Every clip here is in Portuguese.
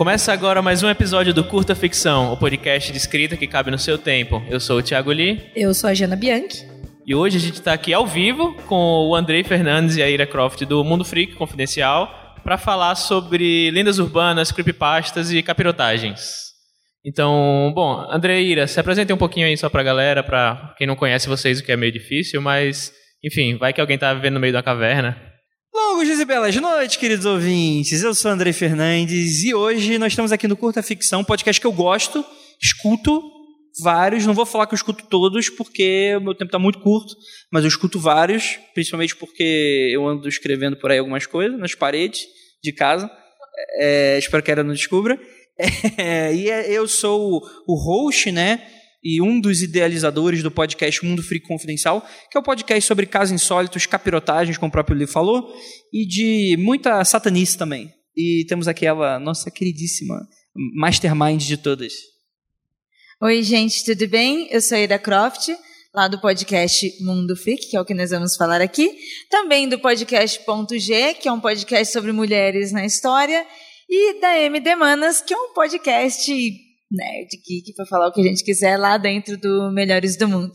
Começa agora mais um episódio do Curta Ficção, o podcast de escrita que cabe no seu tempo. Eu sou o Thiago Lee. Eu sou a Jana Bianchi. E hoje a gente está aqui ao vivo com o Andrei Fernandes e a Ira Croft do Mundo Freak Confidencial para falar sobre lendas urbanas, creepypastas e capirotagens. Então, bom, Andrei e Ira, se apresentem um pouquinho aí só para a galera, para quem não conhece vocês, o que é meio difícil, mas, enfim, vai que alguém tá vivendo no meio da caverna. Longos dias e belas noites, queridos ouvintes. Eu sou Andrei Fernandes e hoje nós estamos aqui no Curta Ficção, podcast que eu gosto, escuto vários. Não vou falar que eu escuto todos, porque o meu tempo está muito curto, mas eu escuto vários, principalmente porque eu ando escrevendo por aí algumas coisas nas paredes de casa. É, espero que ela não descubra. É, e eu sou o host, né? E um dos idealizadores do podcast Mundo Freak Confidencial, que é o um podcast sobre casos insólitos, capirotagens, como o próprio livro falou, e de muita satanice também. E temos aqui ela, nossa queridíssima mastermind de todas. Oi, gente, tudo bem? Eu sou a Ida Croft, lá do podcast Mundo Freak, que é o que nós vamos falar aqui. Também do podcast Ponto G, que é um podcast sobre mulheres na história. E da MD Manas, que é um podcast nerd geek para falar o que a gente quiser lá dentro do Melhores do Mundo.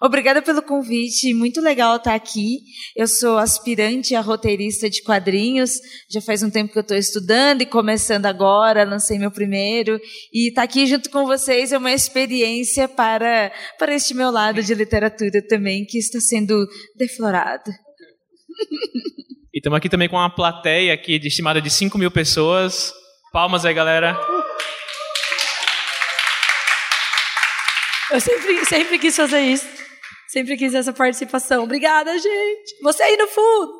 Obrigada pelo convite, muito legal estar aqui. Eu sou aspirante a roteirista de quadrinhos, já faz um tempo que eu estou estudando e começando agora, lancei meu primeiro. E estar aqui junto com vocês é uma experiência para, para este meu lado de literatura também, que está sendo deflorado. E estamos aqui também com uma plateia aqui de estimada de 5 mil pessoas. Palmas aí, galera. Eu sempre, sempre quis fazer isso. Sempre quis essa participação. Obrigada, gente. Você aí no fundo.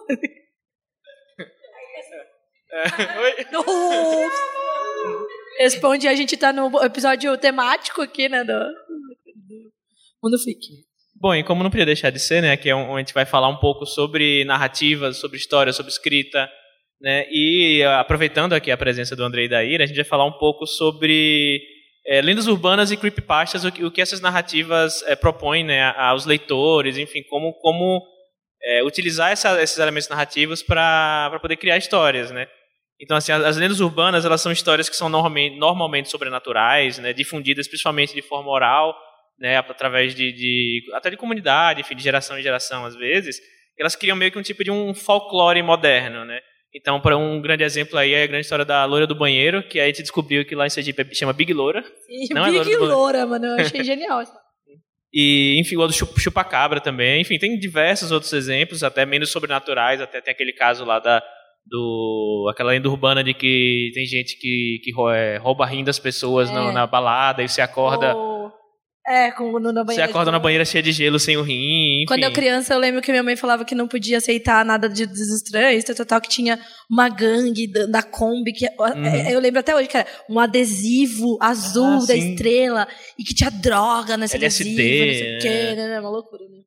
É, oi? Responde, a gente tá no episódio temático aqui, né, do, do Mundo Freak. Bom, e como não podia deixar de ser, né, que é onde a gente vai falar um pouco sobre narrativas, sobre história, sobre escrita, né, e aproveitando aqui a presença do Andrei e da Ira, a gente vai falar um pouco sobre é, lendas urbanas e creepypastas, o o que essas narrativas é, propõem né, aos leitores, enfim, como, como é, utilizar essa, esses elementos narrativos para poder criar histórias, né? Então, assim, as, as, lendas urbanas, elas são histórias que são normalmente, normalmente sobrenaturais, né, difundidas principalmente de forma oral, né, através de, de, até de comunidade, enfim, de geração em geração, às vezes, elas criam meio que um tipo de um folclore moderno, né? Então, para um grande exemplo aí é a grande história da loira do banheiro, que a gente descobriu que lá em Sergipe chama Big Loura. Sim, não Big é loira, loura mano, eu achei genial. E, enfim, o do chupacabra também. Enfim, tem diversos outros exemplos, até menos sobrenaturais, até tem aquele caso lá da do aquela lenda urbana de que tem gente que, que é, rouba rim das pessoas é. na, na, balada e você acorda oh é, com, no, na banheira. Você acorda na banheira cheia de gelo, sem o rim, enfim. Quando eu criança, eu lembro que minha mãe falava que não podia aceitar nada de desestranhos, tal, tal, que tinha uma gangue da, da Kombi, que uhum. É, eu lembro até hoje que era um adesivo azul ah, da sim. estrela, e que tinha droga nesse LSD, adesivo, não sei o quê, né? É uma loucura, né?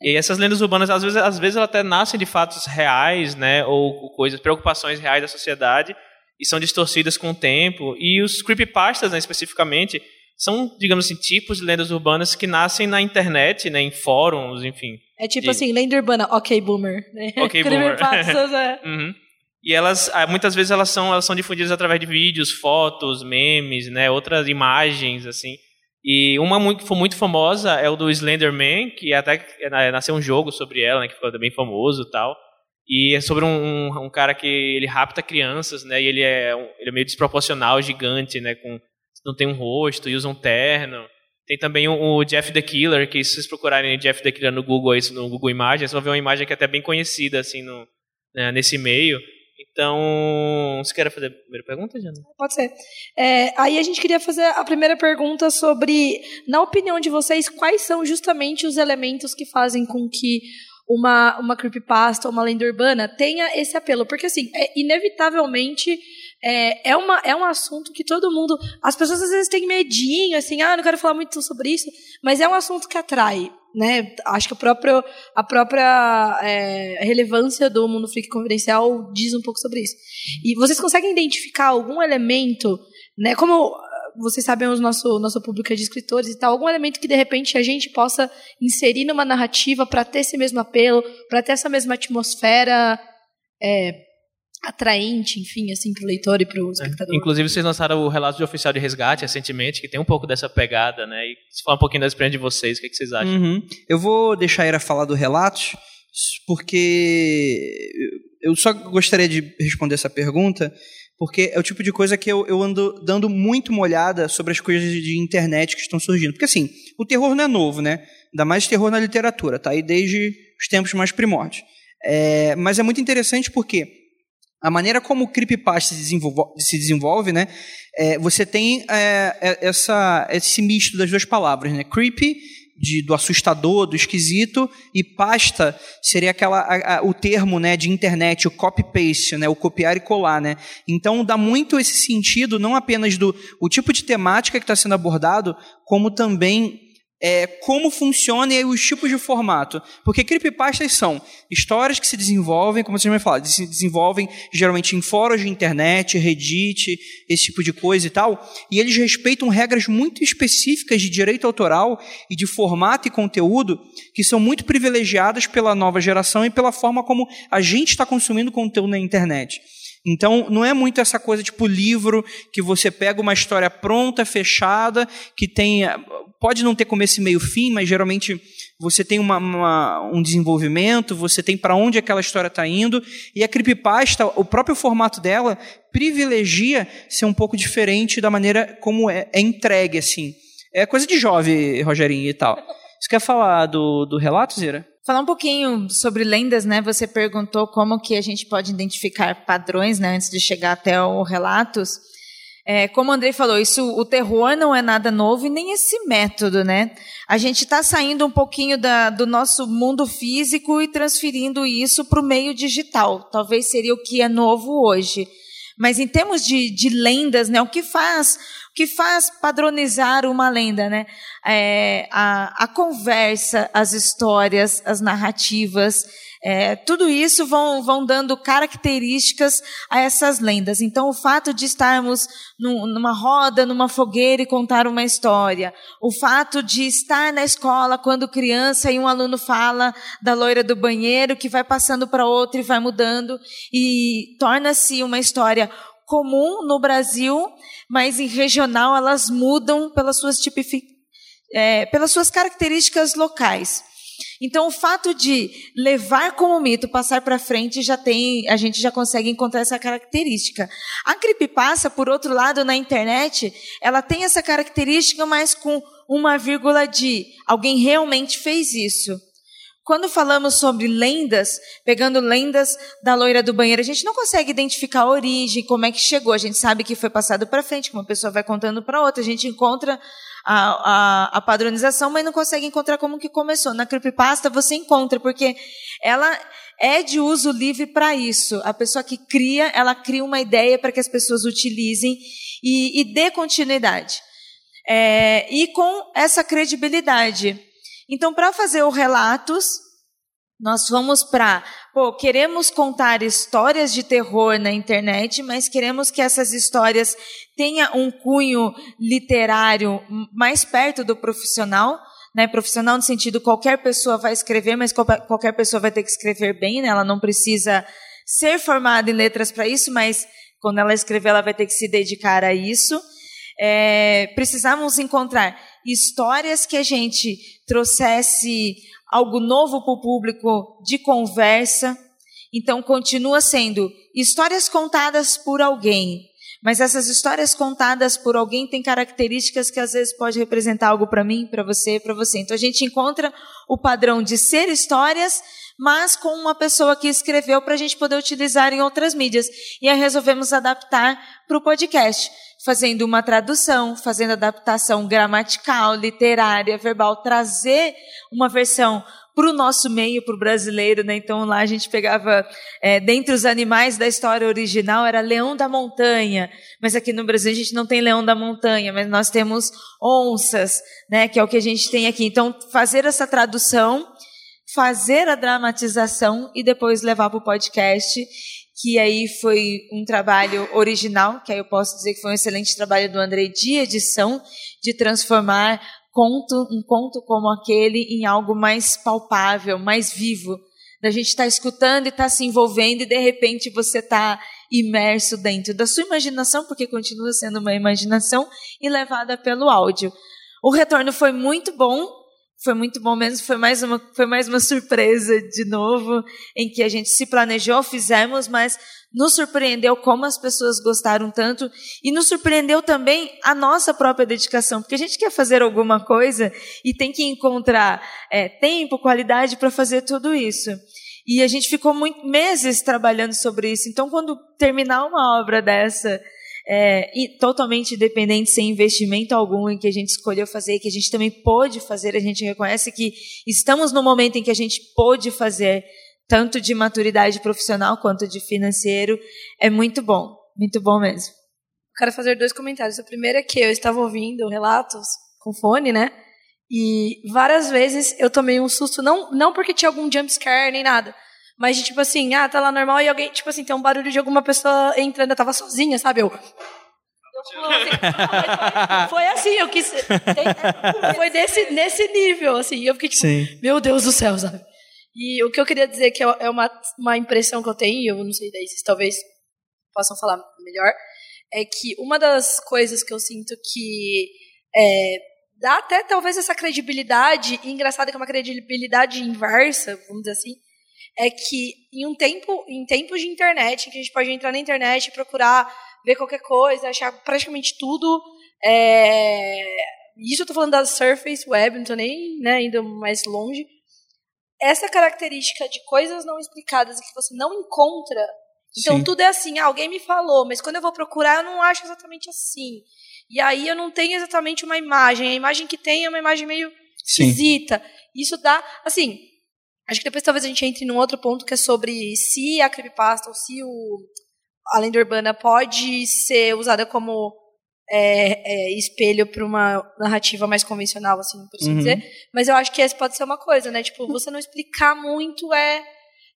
E essas lendas urbanas, às vezes, às vezes elas até nascem de fatos reais, né, ou coisas, preocupações reais da sociedade, e são distorcidas com o tempo. E os creepypastas, né, especificamente, são, digamos assim, tipos de lendas urbanas que nascem na internet, né, em fóruns, enfim. É tipo assim, lenda urbana, ok boomer, né? Ok boomer. é. uhum. E elas, ah, muitas vezes elas são, elas são difundidas através de vídeos, fotos, memes, né, outras imagens, assim. E uma muito, que foi muito famosa é o do Slenderman, que até é, nasceu um jogo sobre ela, né, que ficou bem famoso e tal. E é sobre um, um, cara que ele rapta crianças, né, e ele é, um, ele é meio desproporcional, gigante, né, com não tem um rosto e usa um terno. Tem também o, Jeff the Killer, que se vocês procurarem Jeff the Killer no Google, no Google Imagens, vão ver uma imagem que é até bem conhecida assim no, né, nesse meio. Então, você quer fazer a primeira pergunta, Jana? Pode ser. É, aí a gente queria fazer a primeira pergunta sobre, na opinião de vocês, quais são justamente os elementos que fazem com que uma, uma creepypasta, uma lenda urbana tenha esse apelo? Porque, assim, é, inevitavelmente é, é, uma, é um assunto que todo mundo. As pessoas às vezes têm medinho, assim, ah, não quero falar muito sobre isso, mas é um assunto que atrai. Né? Acho que a própria, a própria é, relevância do mundo freak confidencial diz um pouco sobre isso. E vocês conseguem identificar algum elemento, né? Como vocês sabem, o nosso, nosso público é de escritores e tal, algum elemento que de repente a gente possa inserir numa narrativa para ter esse mesmo apelo, para ter essa mesma atmosfera é, atraente, enfim, assim, para o leitor e para o espectador. É. Inclusive, vocês lançaram o relato de oficial de resgate recentemente, que tem um pouco dessa pegada, né? E se falar um pouquinho da experiência de vocês, o que, é que vocês acham? Uhum. Eu vou deixar a Ira falar do relatos, porque eu só gostaria de responder essa pergunta, porque é o tipo de coisa que eu, eu ando dando muito uma olhada sobre as coisas de internet que estão surgindo. Porque assim, o terror não é novo, né? Ainda mais terror na literatura, tá aí desde os tempos mais primórdios. É, mas é muito interessante porque a maneira como o creepypasta se desenvolve, se desenvolve né, é, você tem é, é, essa, esse misto das duas palavras, né, creepy, de, do assustador, do esquisito, e pasta seria aquela, a, a, o termo né, de internet, o copy-paste, né, o copiar e colar. Né? Então dá muito esse sentido, não apenas do o tipo de temática que está sendo abordado, como também é, como funciona e os tipos de formato. Porque creepypastas são histórias que se desenvolvem, como vocês me falaram, se desenvolvem geralmente em fóruns de internet, Reddit, esse tipo de coisa e tal, e eles respeitam regras muito específicas de direito autoral e de formato e conteúdo que são muito privilegiadas pela nova geração e pela forma como a gente está consumindo conteúdo na internet. Então, não é muito essa coisa tipo livro que você pega uma história pronta, fechada, que tem pode não ter começo, meio, fim, mas geralmente você tem uma, uma, um desenvolvimento, você tem para onde aquela história está indo, e a creepypasta, o próprio formato dela, privilegia ser um pouco diferente da maneira como é, é entregue, assim. É coisa de jovem, Rogerinho e tal. Você quer falar do, do relato, Zira? Falar um pouquinho sobre lendas, né? Você perguntou como que a gente pode identificar padrões, né? Antes de chegar até o relatos. É, como o Andrei falou, isso, o terror não é nada novo e nem esse método, né? A gente está saindo um pouquinho da, do nosso mundo físico e transferindo isso para o meio digital. Talvez seria o que é novo hoje. Mas em termos de, de lendas, né? O que faz, que faz padronizar uma lenda, né? É, a, a conversa, as histórias, as narrativas. É, tudo isso vão, vão dando características a essas lendas. Então, o fato de estarmos num, numa roda, numa fogueira e contar uma história, o fato de estar na escola quando criança e um aluno fala da loira do banheiro que vai passando para outro e vai mudando e torna-se uma história comum no Brasil, mas em regional elas mudam pelas suas tipific... É, pelas suas características locais. Então, o fato de levar como mito, passar para frente, já tem, a gente já consegue encontrar essa característica. A creepypasta, por outro lado, na internet, ela tem essa característica, mas com uma vírgula de alguém realmente fez isso. Quando falamos sobre lendas, pegando lendas da loira do banheiro, a gente não consegue identificar a origem, como é que chegou. A gente sabe que foi passado para frente, que uma pessoa vai contando para outra. A gente encontra a, a, a, padronização, mas não consegue encontrar como que começou. Na creepypasta você encontra, porque ela é de uso livre para isso. A pessoa que cria, ela cria uma ideia para que as pessoas utilizem e, e dê continuidade. É, e com essa credibilidade. Então, para fazer os relatos, nós vamos para, pô, queremos contar histórias de terror na internet, mas queremos que essas histórias tenham um cunho literário mais perto do profissional, né? Profissional no sentido qualquer pessoa vai escrever, mas qualquer pessoa vai ter que escrever bem, né? Ela não precisa ser formada em letras para isso, mas quando ela escrever, ela vai ter que se dedicar a isso. É, precisamos encontrar histórias que a gente trouxesse algo novo para o público de conversa. Então, continua sendo histórias contadas por alguém. Mas essas histórias contadas por alguém têm características que às vezes pode representar algo para mim, para você, para você. Então a gente encontra o padrão de ser histórias, mas com uma pessoa que escreveu para a gente poder utilizar em outras mídias. E aí resolvemos adaptar para o podcast fazendo uma tradução, fazendo adaptação gramatical, literária, verbal, trazer uma versão para o nosso meio, para o brasileiro, né? Então lá a gente pegava, é, dentre os animais da história original, era leão da montanha, mas aqui no Brasil a gente não tem leão da montanha, mas nós temos onças, né? Que é o que a gente tem aqui. Então fazer essa tradução, fazer a dramatização e depois levar para o podcast que aí foi um trabalho original, que aí eu posso dizer que foi um excelente trabalho do André de edição, de transformar conto, um conto como aquele em algo mais palpável, mais vivo. Da gente estar tá escutando e estar tá se envolvendo e de repente você está imerso dentro da sua imaginação, porque continua sendo uma imaginação, e levada pelo áudio. O retorno foi muito bom, foi muito bom mesmo, foi mais uma, foi mais uma surpresa de novo, em que a gente se planejou, fizemos, mas nos surpreendeu como as pessoas gostaram tanto e nos surpreendeu também a nossa própria dedicação, porque a gente quer fazer alguma coisa e tem que encontrar é, tempo, qualidade para fazer tudo isso. E a gente ficou muito, meses trabalhando sobre isso. Então, quando terminar uma obra dessa, é, totalmente independente, sem investimento algum, em que a gente escolheu fazer, que a gente também pôde fazer, a gente reconhece que estamos no momento em que a gente pôde fazer, tanto de maturidade profissional quanto de financeiro, é muito bom, muito bom mesmo. Quero fazer dois comentários. O primeiro é que eu estava ouvindo relatos com fone, né? E várias vezes eu tomei um susto, não, não porque tinha algum jumpscare nem nada, mas de tipo assim, ah, tá lá normal e alguém, tipo assim, tem um barulho de alguma pessoa entrando, eu tava sozinha, sabe? Eu. foi assim, eu quis. Foi desse, nesse nível, assim. Eu fiquei tipo, Sim. meu Deus do céu, sabe? E o que eu queria dizer que é, é uma, uma impressão que eu tenho, eu não sei daí vocês talvez possam falar melhor, é que uma das coisas que eu sinto que é, dá até talvez essa credibilidade, e engraçado que é uma credibilidade inversa, vamos dizer assim, é que em um tempo, em tempos de internet, que a gente pode entrar na internet, procurar, ver qualquer coisa, achar praticamente tudo, é... isso eu estou falando da Surface Web, não estou nem né, indo mais longe, essa característica de coisas não explicadas que você não encontra, então Sim. tudo é assim, ah, alguém me falou, mas quando eu vou procurar eu não acho exatamente assim. E aí eu não tenho exatamente uma imagem. A imagem que tem é uma imagem meio Sim. esquisita. Isso dá, assim, acho que depois talvez a gente entre num outro ponto que é sobre se a creepypasta ou se o a lenda urbana pode ser usada como é, é, espelho para uma narrativa mais convencional, assim, por assim uhum. dizer. Mas eu acho que essa pode ser uma coisa, né? Tipo, você não explicar muito é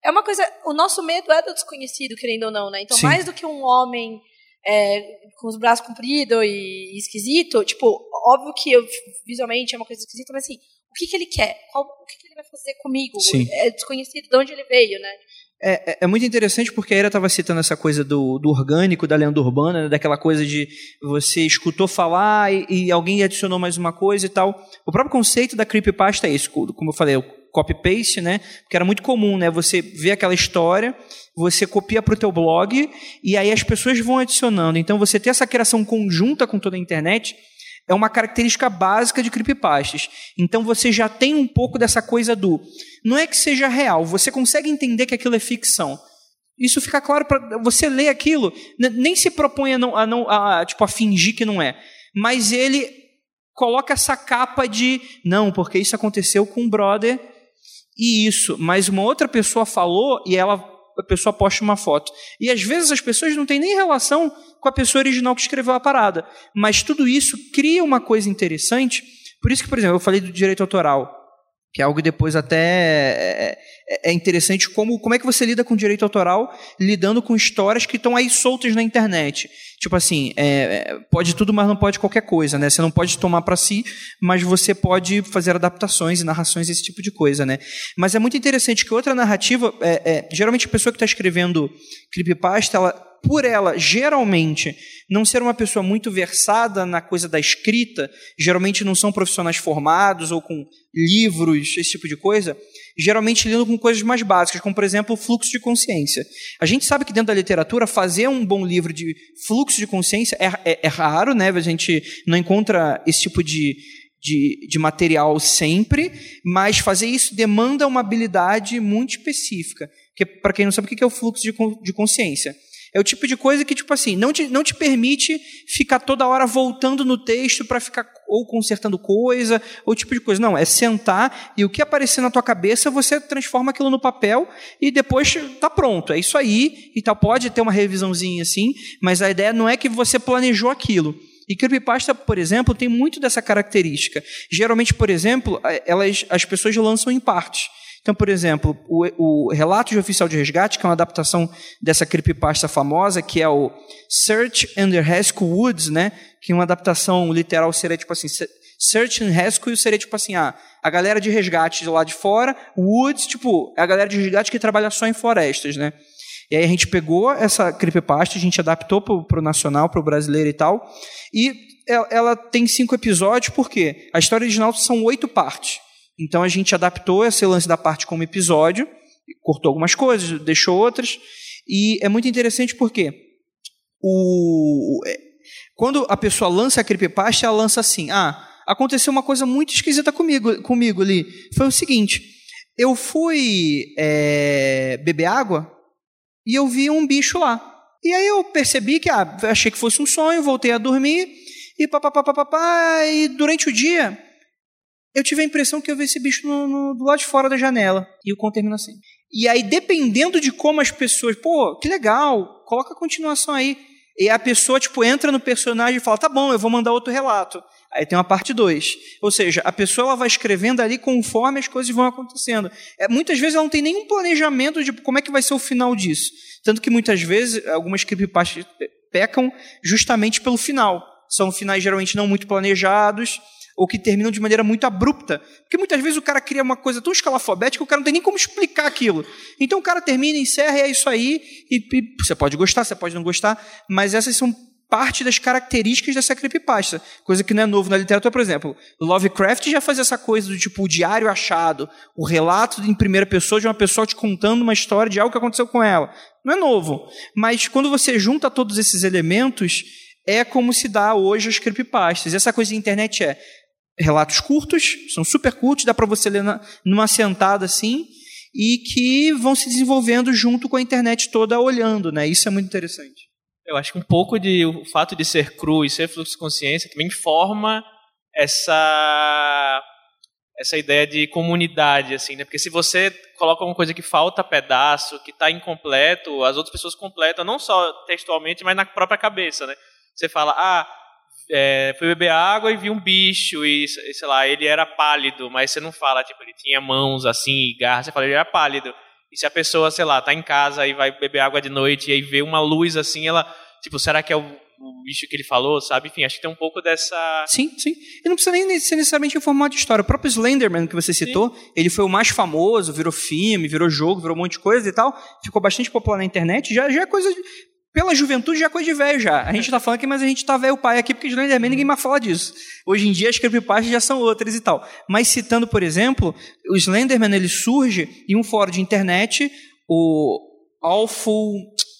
é uma coisa. O nosso medo é do desconhecido, querendo ou não, né? Então, Sim. mais do que um homem é, com os braços compridos e, esquisito, tipo, óbvio que eu, visualmente é uma coisa esquisita, mas assim, o que, que ele quer? Qual, o que, que ele vai fazer comigo? Sim. É desconhecido de onde ele veio, né? É, é, é muito interessante porque a Era estava citando essa coisa do, do orgânico, da lenda urbana, né, daquela coisa de você escutou falar e, e, alguém adicionou mais uma coisa e tal. O próprio conceito da creepypasta é isso, como eu falei, o copy-paste, né? Porque era muito comum, né? Você vê aquela história, você copia para o teu blog e aí as pessoas vão adicionando. Então você ter essa criação conjunta com toda a internet é uma característica básica de creepypastas. Então você já tem um pouco dessa coisa do não é que seja real, você consegue entender que aquilo é ficção. Isso fica claro para você ler aquilo, nem se propõe a não, a não a, tipo a fingir que não é, mas ele coloca essa capa de não, porque isso aconteceu com um brother e isso, mas uma outra pessoa falou e ela a pessoa posta uma foto. E às vezes as pessoas não têm nem relação com a pessoa original que escreveu a parada, mas tudo isso cria uma coisa interessante. Por isso que, por exemplo, eu falei do direito autoral que é algo depois até é, é, é, interessante como, como é que você lida com direito autoral lidando com histórias que estão aí soltas na internet. Tipo assim, é, é, pode tudo, mas não pode qualquer coisa, né? Você não pode tomar para si, mas você pode fazer adaptações e narrações, esse tipo de coisa, né? Mas é muito interessante que outra narrativa, é, é geralmente a pessoa que está escrevendo creepypasta, ela por ela geralmente não ser uma pessoa muito versada na coisa da escrita, geralmente não são profissionais formados ou com livros, esse tipo de coisa, geralmente lidam com coisas mais básicas, como por exemplo fluxo de consciência. A gente sabe que dentro da literatura fazer um bom livro de fluxo de consciência é, é, é raro, né? A gente não encontra esse tipo de, de, de, material sempre, mas fazer isso demanda uma habilidade muito específica. Que para quem não sabe o que é o fluxo de, de consciência, é o tipo de coisa que, tipo assim, não te, não te permite ficar toda hora voltando no texto para ficar ou consertando coisa, ou tipo de coisa. Não, é sentar e o que aparecer na tua cabeça, você transforma aquilo no papel e depois tá pronto. É isso aí e tal. Pode ter uma revisãozinha assim, mas a ideia não é que você planejou aquilo. E creepypasta, por exemplo, tem muito dessa característica. Geralmente, por exemplo, elas, as pessoas lançam em partes. Então, por exemplo, o, o Relato de Oficial de Resgate, que é uma adaptação dessa creepypasta famosa, que é o Search and Rescue Woods, né? Que uma adaptação literal seria tipo assim, Search and Rescue seria tipo assim, ah, a galera de resgate de lá de fora, Woods, tipo, é a galera de resgate que trabalha só em florestas, né? E aí a gente pegou essa creepypasta, a gente adaptou para o nacional, para o brasileiro e tal, e ela, ela tem cinco episódios, porque a história original são oito partes. Então a gente adaptou esse lance da parte como episódio, cortou algumas coisas, deixou outras, e é muito interessante porque o, é, quando a pessoa lança a creepypasta, ela lança assim: ah, aconteceu uma coisa muito esquisita comigo, comigo ali. Foi o seguinte: eu fui é, beber água e eu vi um bicho lá. E aí eu percebi que, ah, achei que fosse um sonho, voltei a dormir e papapá, e durante o dia eu tive a impressão que eu vi esse bicho no, no, do lado de fora da janela. E o conto termina assim. E aí, dependendo de como as pessoas, pô, que legal, coloca a continuação aí. E a pessoa, tipo, entra no personagem e fala, tá bom, eu vou mandar outro relato. Aí tem uma parte 2. Ou seja, a pessoa ela vai escrevendo ali conforme as coisas vão acontecendo. É, muitas vezes ela não tem nenhum planejamento de como é que vai ser o final disso. Tanto que muitas vezes algumas creepypastas pecam justamente pelo final. São finais geralmente não muito planejados ou que terminam de maneira muito abrupta. Porque muitas vezes o cara cria uma coisa tão escalafobética que o cara não tem nem como explicar aquilo. Então o cara termina, encerra e é isso aí. E, e você pode gostar, você pode não gostar, mas essas são parte das características dessa creepypasta. Coisa que não é novo na literatura, por exemplo. Lovecraft já fazia essa coisa do tipo o diário achado, o relato em primeira pessoa de uma pessoa te contando uma história de algo que aconteceu com ela. Não é novo. Mas quando você junta todos esses elementos, é como se dá hoje as creepypastas. Essa coisa da internet é relatos curtos, são super curtos, dá para você ler na, numa sentada assim, e que vão se desenvolvendo junto com a internet toda olhando, né? Isso é muito interessante. Eu acho que um pouco de o fato de ser cru e ser fluxo de consciência também forma essa essa ideia de comunidade assim, né? Porque se você coloca alguma coisa que falta pedaço, que está incompleto, as outras pessoas completam não só textualmente, mas na própria cabeça, né? Você fala: "Ah, é, fui beber água e vi um bicho e, sei lá, ele era pálido, mas você não fala, tipo, ele tinha mãos assim e garras, você fala, ele era pálido. E se a pessoa, sei lá, tá em casa e vai beber água de noite e aí vê uma luz assim, ela, tipo, será que é o, o bicho que ele falou, sabe? Enfim, acho que tem um pouco dessa... Sim, sim. E não precisa nem ser necessariamente em formato de história. O próprio Slenderman, que você citou, sim. ele foi o mais famoso, virou filme, virou jogo, virou um monte de coisa e tal. Ficou bastante popular na internet. Já, já é coisa... De pela juventude já é coisa de velho já. A gente está falando aqui, mas a gente está velho pai aqui, porque Slenderman ninguém mais fala disso. Hoje em dia as creepypastas já são outras e tal. Mas citando, por exemplo, o Slenderman ele surge em um fórum de internet, o Awful,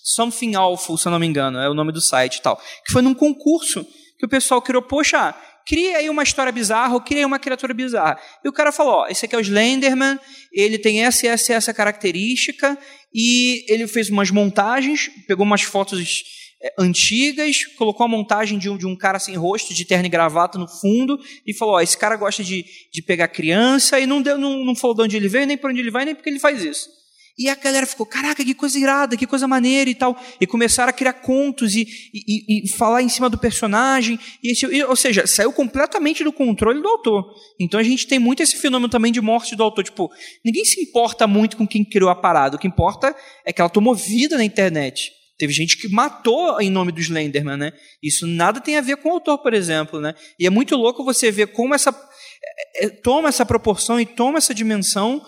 Something Awful, se eu não me engano, é o nome do site e tal, que foi num concurso que o pessoal criou, poxa, cria aí uma história bizarra ou cria aí uma criatura bizarra. E o cara falou, ó, esse aqui é o Slenderman, ele tem essa, essa, essa característica, e ele fez umas montagens, pegou umas fotos é, antigas, colocou a montagem de um, de um cara sem rosto, de terno e gravata no fundo, e falou: ó, esse cara gosta de, de pegar criança, e não, deu, não, não falou de onde ele veio, nem por onde ele vai, nem porque ele faz isso. E a galera ficou, caraca, que coisa irada, que coisa maneira e tal. E começaram a criar contos e, e, e falar em cima do personagem. E esse, e, ou seja, saiu completamente do controle do autor. Então a gente tem muito esse fenômeno também de morte do autor. Tipo, ninguém se importa muito com quem criou a parada. O que importa é que ela tomou vida na internet. Teve gente que matou em nome do Slenderman, né? Isso nada tem a ver com o autor, por exemplo, né? E é muito louco você ver como essa é, é toma essa proporção e toma essa dimensão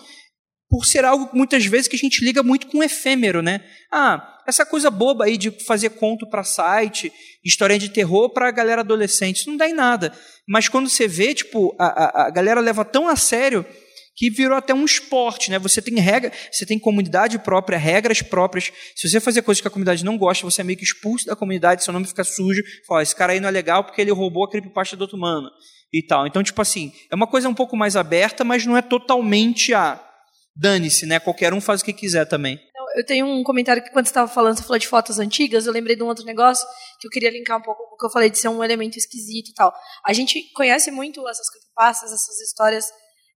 por ser algo muitas vezes que a gente liga muito com efêmero, né? Ah, essa coisa boba aí de fazer conto para site, história de terror para a galera adolescente, isso não dá em nada. Mas quando você vê, tipo, a, a, a galera leva tão a sério que virou até um esporte, né? Você tem regra, você tem comunidade própria, regras próprias. Se você fazer coisas que a comunidade não gosta, você é meio que expulso da comunidade, seu nome fica sujo. Fala, esse cara aí não é legal porque ele roubou a creepypasta do outro humano e tal. Então, tipo assim, é uma coisa um pouco mais aberta, mas não é totalmente a dane-se, né? Qualquer um faz o que quiser também. Eu tenho um comentário que quando você estava falando, você falou de fotos antigas, eu lembrei de um outro negócio que eu queria linkar um pouco com o que eu falei de ser um elemento esquisito e tal. A gente conhece muito essas creepypastas, essas histórias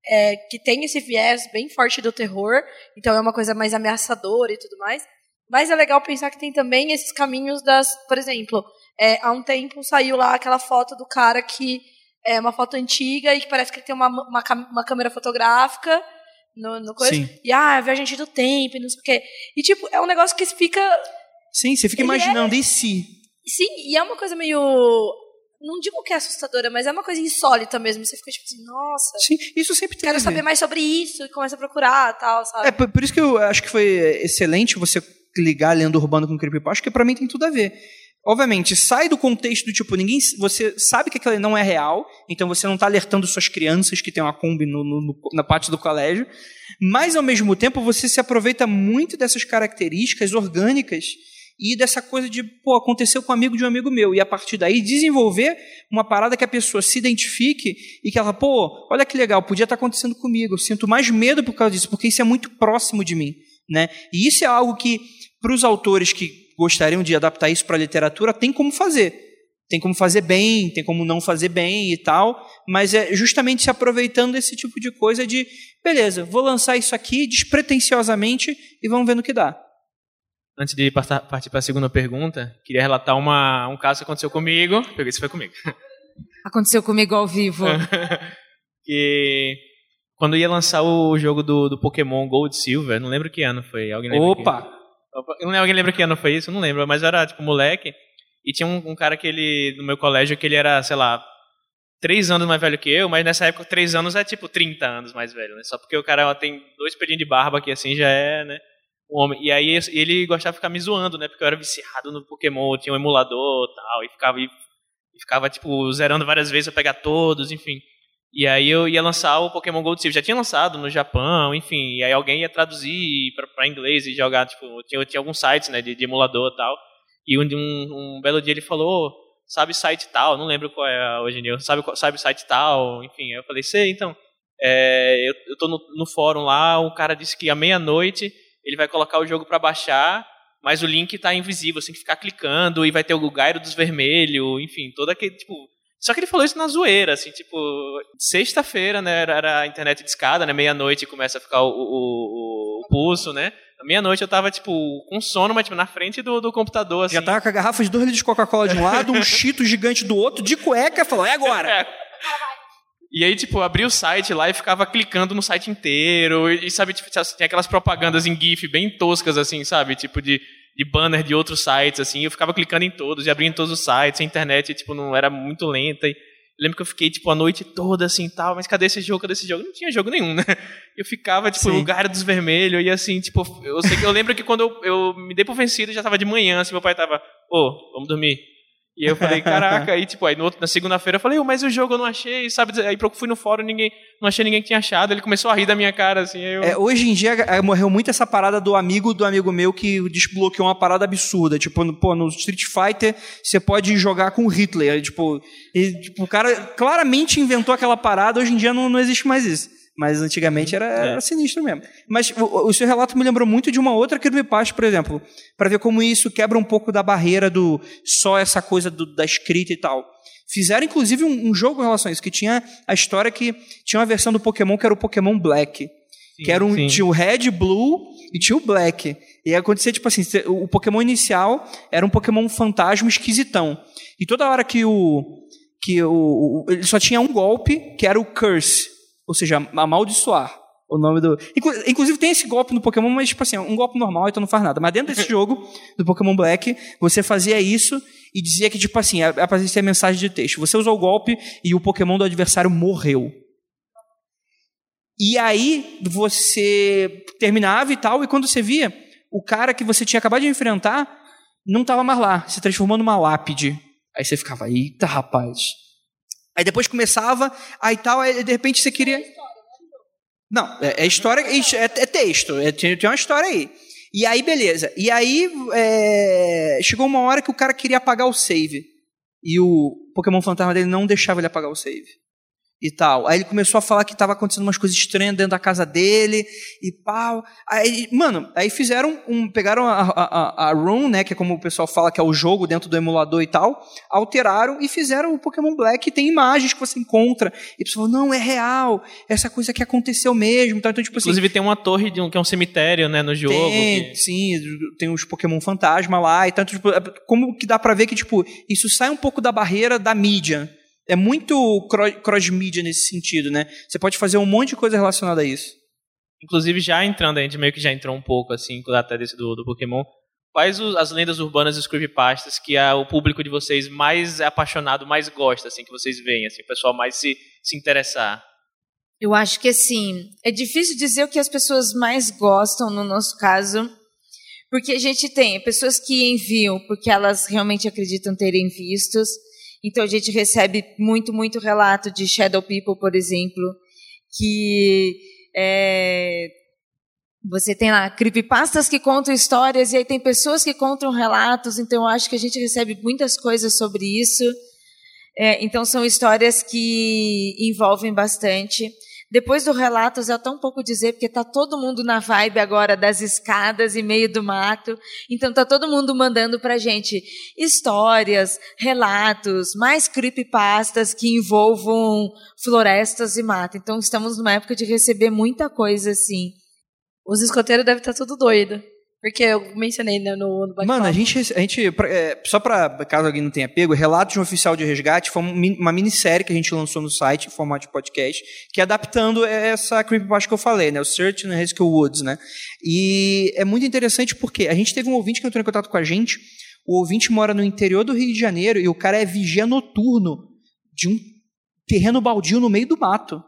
é, que tem esse viés bem forte do terror, então é uma coisa mais ameaçadora e tudo mais. Mas é legal pensar que tem também esses caminhos das, por exemplo, é, há um tempo saiu lá aquela foto do cara que é uma foto antiga e que parece que ele tem uma, uma, uma câmera fotográfica no, no coisa. Sim. E, ah, viajante do tempo e não sei o quê. E, tipo, é um negócio que fica... Sim, você fica imaginando, é... e se? Sim, e é uma coisa meio... Não digo que é assustadora, mas é uma coisa insólita mesmo. Você fica tipo assim, nossa. Sim, isso sempre tem. Quero saber mais sobre isso e começa a procurar tal, sabe? É, por, por isso que eu acho que foi excelente você ligar lenda urbana com creepypasta, porque para mim tem tudo a ver. Obviamente, sai do contexto do tipo, ninguém, você sabe que aquilo não é real, então você não está alertando suas crianças que tem uma Kombi no, no, na parte do colégio, mas ao mesmo tempo você se aproveita muito dessas características orgânicas e dessa coisa de, pô, aconteceu com um amigo de um amigo meu, e a partir daí desenvolver uma parada que a pessoa se identifique e que ela, pô, olha que legal, podia estar acontecendo comigo, eu sinto mais medo por causa disso, porque isso é muito próximo de mim, né? E isso é algo que, para os autores que gostariam de adaptar isso para a literatura, tem como fazer. Tem como fazer bem, tem como não fazer bem e tal, mas é justamente se aproveitando desse tipo de coisa de, beleza, vou lançar isso aqui despretensiosamente e vamos ver no que dá antes de partir para a segunda pergunta, queria relatar uma, um caso que aconteceu comigo. Peguei, isso foi comigo. Aconteceu comigo ao vivo. que quando ia lançar o jogo do, do Pokémon Gold Silver, não lembro que ano foi. Alguém lembra Opa! Que... Não, alguém lembra que ano foi isso? Não lembro, mas eu era tipo moleque. E tinha um, um, cara que ele, no meu colégio, que ele era, sei lá, três anos mais velho que eu, mas nessa época três anos é tipo 30 anos mais velho, né? Só porque o cara tem dois pelinhos de barba que assim já é, né? um homem. E aí ele gostava de ficar me zoando, né? Porque eu era viciado no Pokémon, tinha um emulador tal, e ficava, e, e ficava, tipo, zerando várias vezes pra pegar todos, enfim. E aí eu ia lançar o Pokémon Gold Silver. Já tinha lançado no Japão, enfim. E aí alguém ia traduzir pra, inglês e jogar, tipo, tinha, tinha alguns sites, né, de, de emulador e tal. E um, um, um, belo dia ele falou, sabe site tal, não lembro qual é hoje em dia, sabe, sabe site tal, enfim. Eu falei, sei, então. É, eu, eu tô no, no fórum lá, o cara disse que à meia-noite ele vai colocar o jogo para baixar, mas o link está invisível, você tem que ficar clicando e vai ter o Gairo dos Vermelhos, enfim, todo aquele, tipo... Só que ele falou isso na zoeira, assim, tipo, sexta-feira, né, era a internet de escada, né, meia-noite começa a ficar o, o, o pulso, né, meia-noite eu tava, tipo, com sono, mas tipo, na frente do, do computador, assim. Já tava com a garrafa de dois litros de Coca-Cola de um lado, um chito gigante do outro, de cueca, falou, é agora! É. E aí, tipo, abri o site lá e ficava clicando no site inteiro. E, sabe, tipo, tem aquelas propagandas em GIF bem toscas, assim, sabe? Tipo, de, de banner de outros sites, assim. Eu ficava clicando em todos e abrindo todos os sites. A internet, tipo, não era muito lenta. E lembro que eu fiquei, tipo, a noite toda, assim, tal. Mas cadê esse jogo? Cadê esse jogo? Não tinha jogo nenhum, né? Eu ficava, tipo, no lugar dos vermelhos. E, assim, tipo, eu, sei que, eu lembro que quando eu, eu me dei por vencido, já tava de manhã, assim, meu pai tava, ô, oh, vamos dormir. E eu falei, caraca, aí tipo, aí no outro, na segunda-feira eu falei, mas o jogo eu não achei, sabe? Aí fui no fórum, ninguém, não achei ninguém que tinha achado, ele começou a rir da minha cara, assim. Eu... É, hoje em dia é, morreu muito essa parada do amigo do amigo meu que desbloqueou uma parada absurda. Tipo, no, pô, no Street Fighter você pode jogar com Hitler. Tipo, e, tipo, o cara claramente inventou aquela parada, hoje em dia não, não existe mais isso. Mas antigamente era, é. era sinistro mesmo. Mas o, o, seu relato me lembrou muito de uma outra creepypasta, por exemplo, para ver como isso quebra um pouco da barreira do só essa coisa do, da escrita e tal. Fizeram inclusive um, um, jogo em relação a isso, que tinha a história que tinha uma versão do Pokémon que era o Pokémon Black. Sim, que era um, tinha o Red, Blue e tinha o Black. E acontecia, tipo assim, o Pokémon inicial era um Pokémon fantasma esquisitão. E toda hora que o. que o, ele só tinha um golpe, que era o Curse ou seja, amaldiçoar. O nome do. Inclusive tem esse golpe no Pokémon, mas tipo assim, um golpe normal, então não faz nada. Mas dentro desse jogo, do Pokémon Black, você fazia isso e dizia que, tipo assim, aparecia a mensagem de texto. Você usou o golpe e o Pokémon do adversário morreu. E aí você terminava e tal, e quando você via, o cara que você tinha acabado de enfrentar não estava mais lá, se transformou numa lápide. Aí você ficava, eita rapaz, Aí depois começava, aí tal, aí de repente você queria. Não, é, é história, é, é texto, é, tem, tem uma história aí. E aí, beleza. E aí, é, chegou uma hora que o cara queria apagar o save. E o Pokémon Fantasma dele não deixava ele apagar o save e tal. Aí ele começou a falar que estava acontecendo umas coisas estranhas dentro da casa dele e pau. Aí, mano, aí fizeram um. Pegaram a, a, a Room, né? Que é como o pessoal fala que é o jogo dentro do emulador e tal. Alteraram e fizeram o Pokémon Black. Tem imagens que você encontra. E a pessoa falou, não, é real. Essa coisa que aconteceu mesmo. Então, tipo, assim, Inclusive tem uma torre de um, que é um cemitério, né, no jogo. Tem, que... sim. Tem os Pokémon fantasma lá. E tanto, tipo, é, como que dá pra ver que, tipo, isso sai um pouco da barreira da mídia é muito cross-mídia nesse sentido, né? Você pode fazer um monte de coisa relacionada a isso. Inclusive, já entrando, a gente meio que já entrou um pouco, assim, até desse do, do Pokémon. Quais os, as lendas urbanas e os creepypastas que a, o público de vocês mais é apaixonado, mais gosta, assim, que vocês veem, assim, o pessoal mais se, se interessar? Eu acho que, assim, é difícil dizer o que as pessoas mais gostam, no nosso caso, Porque a gente tem pessoas que enviam porque elas realmente acreditam terem vistos. Então a gente recebe muito, muito relato de Shadow People, por exemplo, que é, você tem lá creepypastas que contam histórias e aí tem pessoas que contam relatos. Então eu acho que a gente recebe muitas coisas sobre isso. É, então são histórias que envolvem bastante. Depois do relatos, é um pouco dizer, porque tá todo mundo na vibe agora das escadas e meio do mato. Então tá todo mundo mandando pra gente histórias, relatos, mais creepypastas que envolvam florestas e mato. Então estamos numa época de receber muita coisa assim. Os escoteiros devem estar tudo doido. Porque eu mencionei né, no, no Mano, a gente, a gente é, só para caso alguém não tenha pego, Relatos de um Oficial de Resgate foi uma minissérie que a gente lançou no site, em formato de podcast, que é adaptando essa creepypasta que eu falei, né? O Search and Rescue Woods, né? E é muito interessante porque a gente teve um ouvinte que entrou em contato com a gente, o ouvinte mora no interior do Rio de Janeiro e o cara é vigia noturno de um terreno baldio no meio do mato.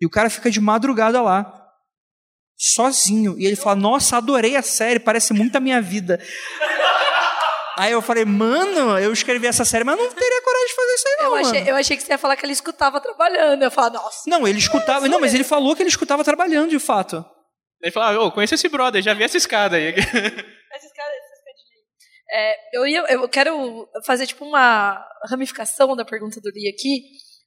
E o cara fica de madrugada lá sozinho. E ele fala: Nossa, adorei a série, parece muito a minha vida. Aí eu falei, mano, eu escrevi essa série, mas não teria coragem de fazer isso aí, não. Eu achei, mano. eu achei que você ia falar que ele escutava trabalhando. Eu falei, nossa. Não, ele escutava. Não, mas ele falou que ele escutava trabalhando, de fato. Ele falou, ô, oh, conheço esse brother, já vi essa escada aí. Essa escada, essa escadinha. É, eu, ia, eu quero fazer tipo uma ramificação da pergunta do Lee aqui,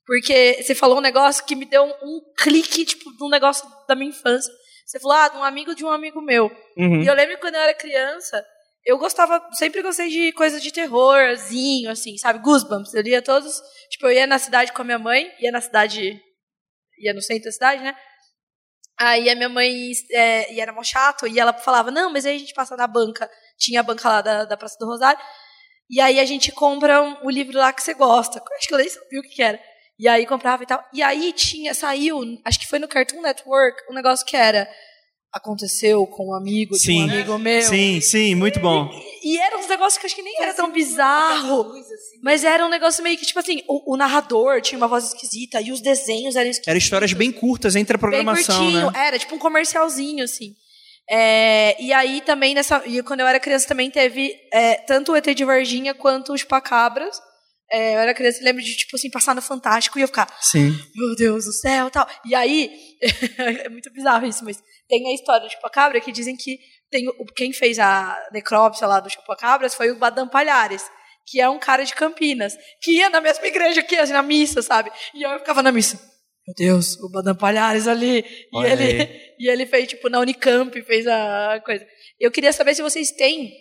porque você falou um negócio que me deu um, um clique, tipo, de um negócio da minha infância. Você falou, ah, de um amigo de um amigo meu. Uhum. E eu lembro que quando eu era criança, eu gostava, sempre gostei de coisa de terrorzinho, assim, sabe? Goosebumps. Eu lia todos. Tipo, eu ia na cidade com a minha mãe, ia na cidade, ia no centro da cidade, né? Aí a minha mãe, é, e era mó chato, e ela falava, não, mas aí a gente passa na banca, tinha a banca lá da, da Praça do Rosário, e aí a gente compra um, um livro lá que você gosta. Acho que eu nem sabia o que, que era. E aí comprava e tal. E aí tinha, saiu, acho que foi no Cartoon Network, um negócio que era aconteceu com um amigo de sim, um amigo meu. Sim, sim, muito bom. E, e eram uns negócios que acho que nem era tão bizarro. Mas era um negócio meio que, tipo assim, o, o, narrador tinha uma voz esquisita e os desenhos eram esquisitos. Eram histórias bem curtas entre a programação, bem curtinho, né? Era tipo um comercialzinho, assim. É, e aí também, nessa, e quando eu era criança, também teve é, tanto o ET de Varginha quanto os Chupacabras. É, eu era criança e lembro de, tipo assim, passar no Fantástico e eu ficar, Sim. meu Deus do céu tal. E aí, é muito bizarro isso, mas tem a história do Chupacabra que dizem que tem, quem fez a necrópsia lá do Chupacabras foi o Badam Palhares, que é um cara de Campinas, que ia na mesma igreja que assim, na missa, sabe? E eu ficava na missa. Meu Deus, o Badam Palhares ali. E ele, e ele fez, tipo, na Unicamp, fez a coisa. Eu queria saber se vocês têm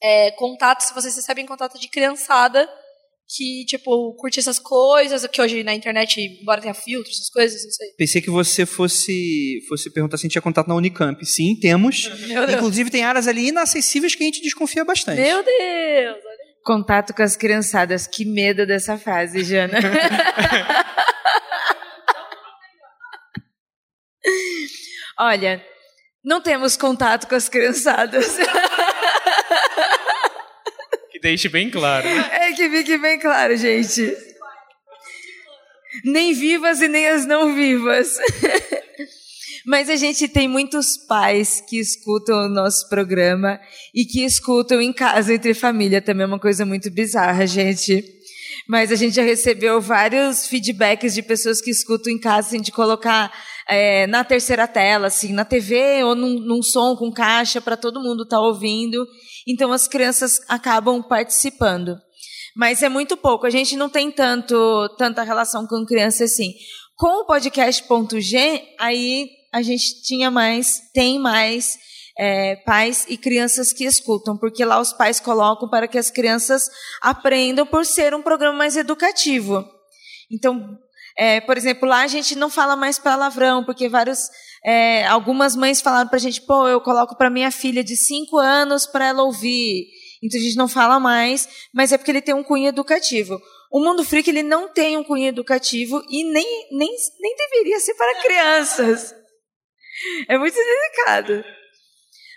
é, contato, se vocês recebem contato de criançada que, tipo, curte essas coisas, que hoje na internet, embora tenha filtros, essas coisas, não sei. Pensei que você fosse, fosse perguntar se a gente tinha contato na Unicamp. Sim, temos. Inclusive, tem áreas ali inacessíveis que a gente desconfia bastante. Meu Deus! Contato com as criançadas. Que medo dessa fase, Jana. Olha, não temos contato com as criançadas. deixe bem claro. É que fique bem claro, gente. Nem vivas e nem as não vivas. Mas a gente tem muitos pais que escutam o nosso programa e que escutam em casa entre família também é uma coisa muito bizarra, gente. Mas a gente já recebeu vários feedbacks de pessoas que escutam em casa, assim, de colocar é, na terceira tela, assim, na TV ou num, num som com caixa para todo mundo estar tá ouvindo. Então as crianças acabam participando. Mas é muito pouco. A gente não tem tanto tanta relação com criança assim. Com o podcast.g, aí a gente tinha mais, tem mais é, pais e crianças que escutam, porque lá os pais colocam para que as crianças aprendam por ser um programa mais educativo. Então, é, por exemplo, lá a gente não fala mais palavrão, porque vários, é, algumas mães falaram para a gente, pô, eu coloco para minha filha de 5 anos para ela ouvir. Então a gente não fala mais, mas é porque ele tem um cunho educativo. O Mundo Freak ele não tem um cunho educativo e nem, nem, nem deveria ser para crianças. É muito delicado.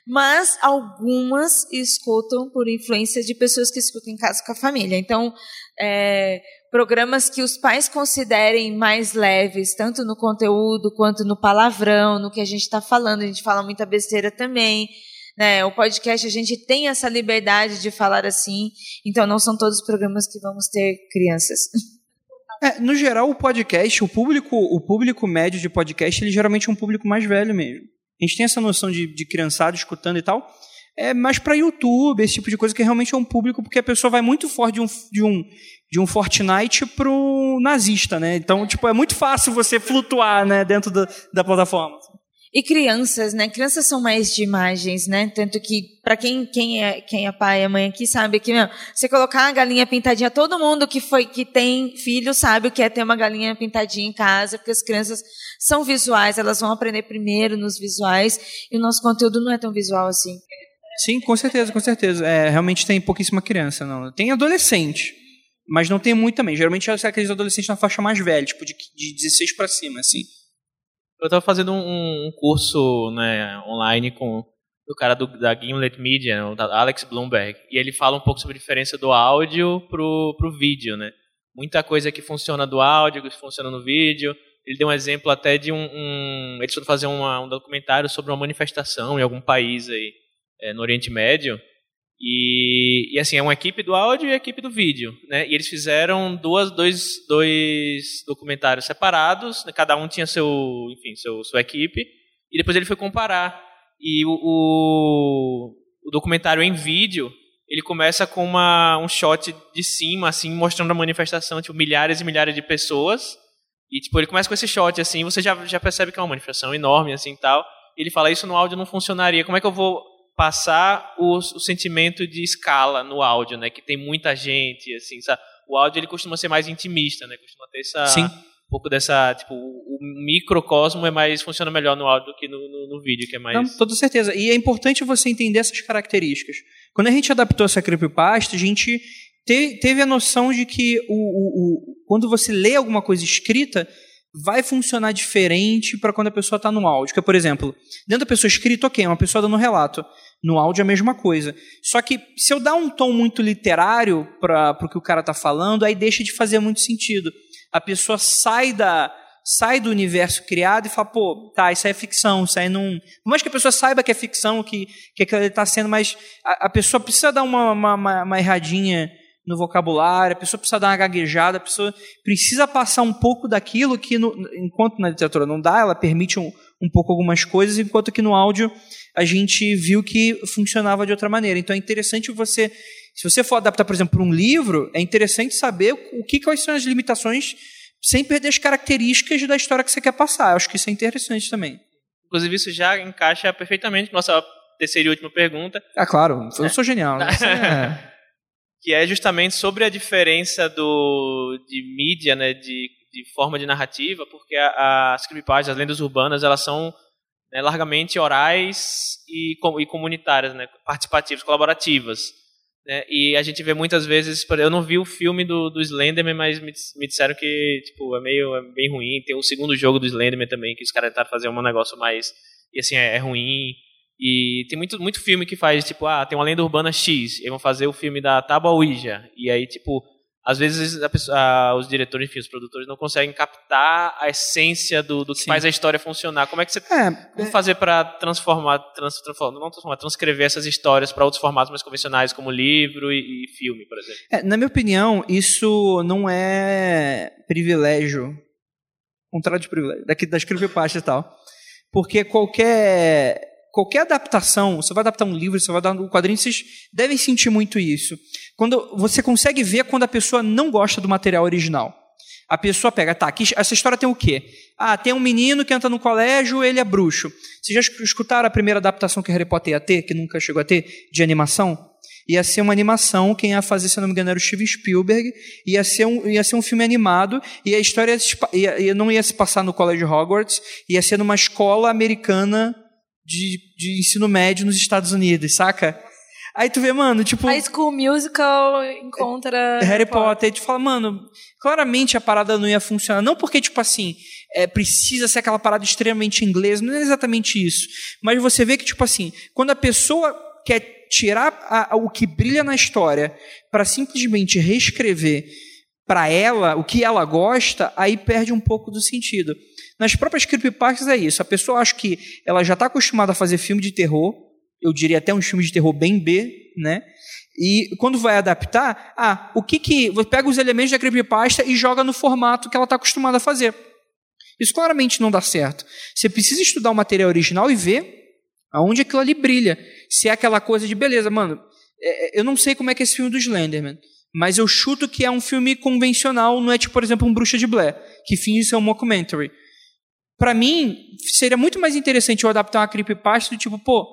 Mas algumas escutam por influência de pessoas que escutam em casa com a família. Então, é, programas que os pais considerem mais leves, tanto no conteúdo quanto no palavrão, no que a gente está falando. A gente fala muita besteira também. Né? O podcast a gente tem essa liberdade de falar assim, então não são todos os programas que vamos ter crianças. É, no geral, o podcast, o público, o público médio de podcast, ele geralmente é um público mais velho mesmo. A gente tem essa noção de, de criançado escutando e tal, é mais para YouTube, esse tipo de coisa, que realmente é um público, porque a pessoa vai muito forte de um, de um, de um Fortnite pro nazista, né? Então, tipo, é muito fácil você flutuar, né, dentro da, da plataforma. E crianças, né? Crianças são mais de imagens, né? Tanto que, para quem, quem, é, quem é pai e mãe aqui, sabe que, meu, você colocar a galinha pintadinha, todo mundo que foi que tem filho sabe o que é ter uma galinha pintadinha em casa, porque as crianças são visuais, elas vão aprender primeiro nos visuais, e o nosso conteúdo não é tão visual assim. Sim, com certeza, com certeza. É, realmente tem pouquíssima criança, não. Tem adolescente, mas não tem muito também. Geralmente é aqueles adolescentes na faixa mais velha, tipo de, de 16 para cima, assim. Eu estava fazendo um, um, curso né, online com o cara do, da Gimlet Media, o Alex Bloomberg, e ele fala um pouco sobre a diferença do áudio pro, pro vídeo, né? Muita coisa que funciona do áudio, que funciona no vídeo. Ele deu um exemplo até de um, um eles foram fazer uma, um documentário sobre uma manifestação em algum país aí é, no Oriente Médio. E, e, assim, é uma equipe do áudio e a equipe do vídeo. Né? E eles fizeram duas, dois, dois documentários separados, né? cada um tinha seu, enfim, seu, sua equipe, e depois ele foi comparar. E o, o, o documentário em vídeo, ele começa com uma, um shot de cima, assim, mostrando a manifestação, tipo, milhares e milhares de pessoas. E, tipo, ele começa com esse shot, assim, você já, já percebe que é uma manifestação enorme, assim, tal. E ele fala, isso no áudio não funcionaria, como é que eu vou passar o, o, sentimento de escala no áudio, né? Que tem muita gente, assim, sabe? O áudio ele costuma ser mais intimista, né? Costuma ter essa Sim. um pouco dessa, tipo, o microcosmo é mais funciona melhor no áudio do que no, no, no vídeo, que é mais. Não, toda certeza. E é importante você entender essas características. Quando a gente adaptou essa creepypasta, a gente te, teve a noção de que o, o, o, quando você lê alguma coisa escrita, vai funcionar diferente para quando a pessoa está no áudio. Por exemplo, dentro da pessoa escrita, ok, uma pessoa dando relato. No áudio é a mesma coisa. Só que se eu dar um tom muito literário para o que o cara está falando, aí deixa de fazer muito sentido. A pessoa sai da sai do universo criado e fala, pô, tá, isso aí é ficção, isso aí não. Por mais que a pessoa saiba que é ficção, que, que aquilo está sendo, mas a, a, pessoa precisa dar uma, uma, uma, uma erradinha no vocabulário, a pessoa precisa dar uma gaguejada, a pessoa precisa passar um pouco daquilo que, no, enquanto na literatura não dá, ela permite um, um pouco algumas coisas, enquanto que no áudio a gente viu que funcionava de outra maneira. Então é interessante você, se você for adaptar, por exemplo, para um livro, é interessante saber o que quais são as limitações sem perder as características da história que você quer passar. Eu acho que isso é interessante também. Inclusive, isso já encaixa perfeitamente com nossa terceira e última pergunta. Ah, claro, eu sou genial. Né? Que é justamente sobre a diferença do, de mídia, né, de, de forma de narrativa, porque as creepypastas, as lendas urbanas, elas são né, largamente orais e, e comunitárias, né, participativas, colaborativas. Né, e a gente vê muitas vezes, eu não vi o filme do, do Slenderman, mas me, me disseram que tipo, é meio é bem ruim. Tem o segundo jogo do Slenderman também, que os caras tentaram fazer um negócio mais. E assim, é, é ruim. E tem muito, muito filme que faz, tipo, ah, tem uma lenda urbana X, e vão fazer o filme da Tábua Ouija. E aí, tipo, às vezes pessoa, a, os diretores, enfim, os produtores não conseguem captar a essência do, do que Sim. faz a história funcionar. Como é que você é, fazer para transformar, trans, transformar, não transformar, transcrever essas histórias para outros formatos mais convencionais, como livro e, e filme, por exemplo? É, na minha opinião, isso não é privilégio, contrário de privilégio, daqui das creepypastas e tal. Porque qualquer qualquer adaptação, você vai adaptar um livro, você vai dar um quadrinho, vocês devem sentir muito isso. Quando você consegue ver quando a pessoa não gosta do material original. A pessoa pega, tá, aqui, essa história tem o quê? Ah, tem um menino que entra no colégio, ele é bruxo. Vocês já escutaram a primeira adaptação que Harry Potter ia ter, que nunca chegou a ter, de animação? Ia ser uma animação, quem ia fazer, se não me engano, era o Steven Spielberg, ia ser um, ia ser um filme animado, e a história ia, ia, não ia se passar no Colégio Hogwarts, ia ser numa escola americana de, de ensino médio nos Estados Unidos, saca? Aí tu vê, mano, tipo. High School Musical encontra. Harry, Potter. Potter. Aí tu fala, mano, claramente a parada não ia funcionar. Não porque, tipo assim, é, precisa ser aquela parada extremamente inglesa, não é exatamente isso. Mas você vê que, tipo assim, quando a pessoa quer tirar a, a, o que brilha na história para simplesmente reescrever para ela o que ela gosta, aí perde um pouco do sentido. Nas próprias creepypastas é isso. A pessoa acha que ela já está acostumada a fazer filme de terror, eu diria até uns filmes de terror bem B, né? E quando vai adaptar, ah, o que que. Pega os elementos da creepypasta e joga no formato que ela está acostumada a fazer. Isso claramente não dá certo. Você precisa estudar o material original e ver aonde aquilo ali brilha. Se é aquela coisa de, beleza, mano, é, é, eu não sei como é que é esse filme do Slenderman, mas eu chuto que é um filme convencional, não é tipo, por exemplo, um Bruxa de Blair, que finge ser um mockumentary. Para mim, seria muito mais interessante eu adaptar uma creepypasta do tipo, pô,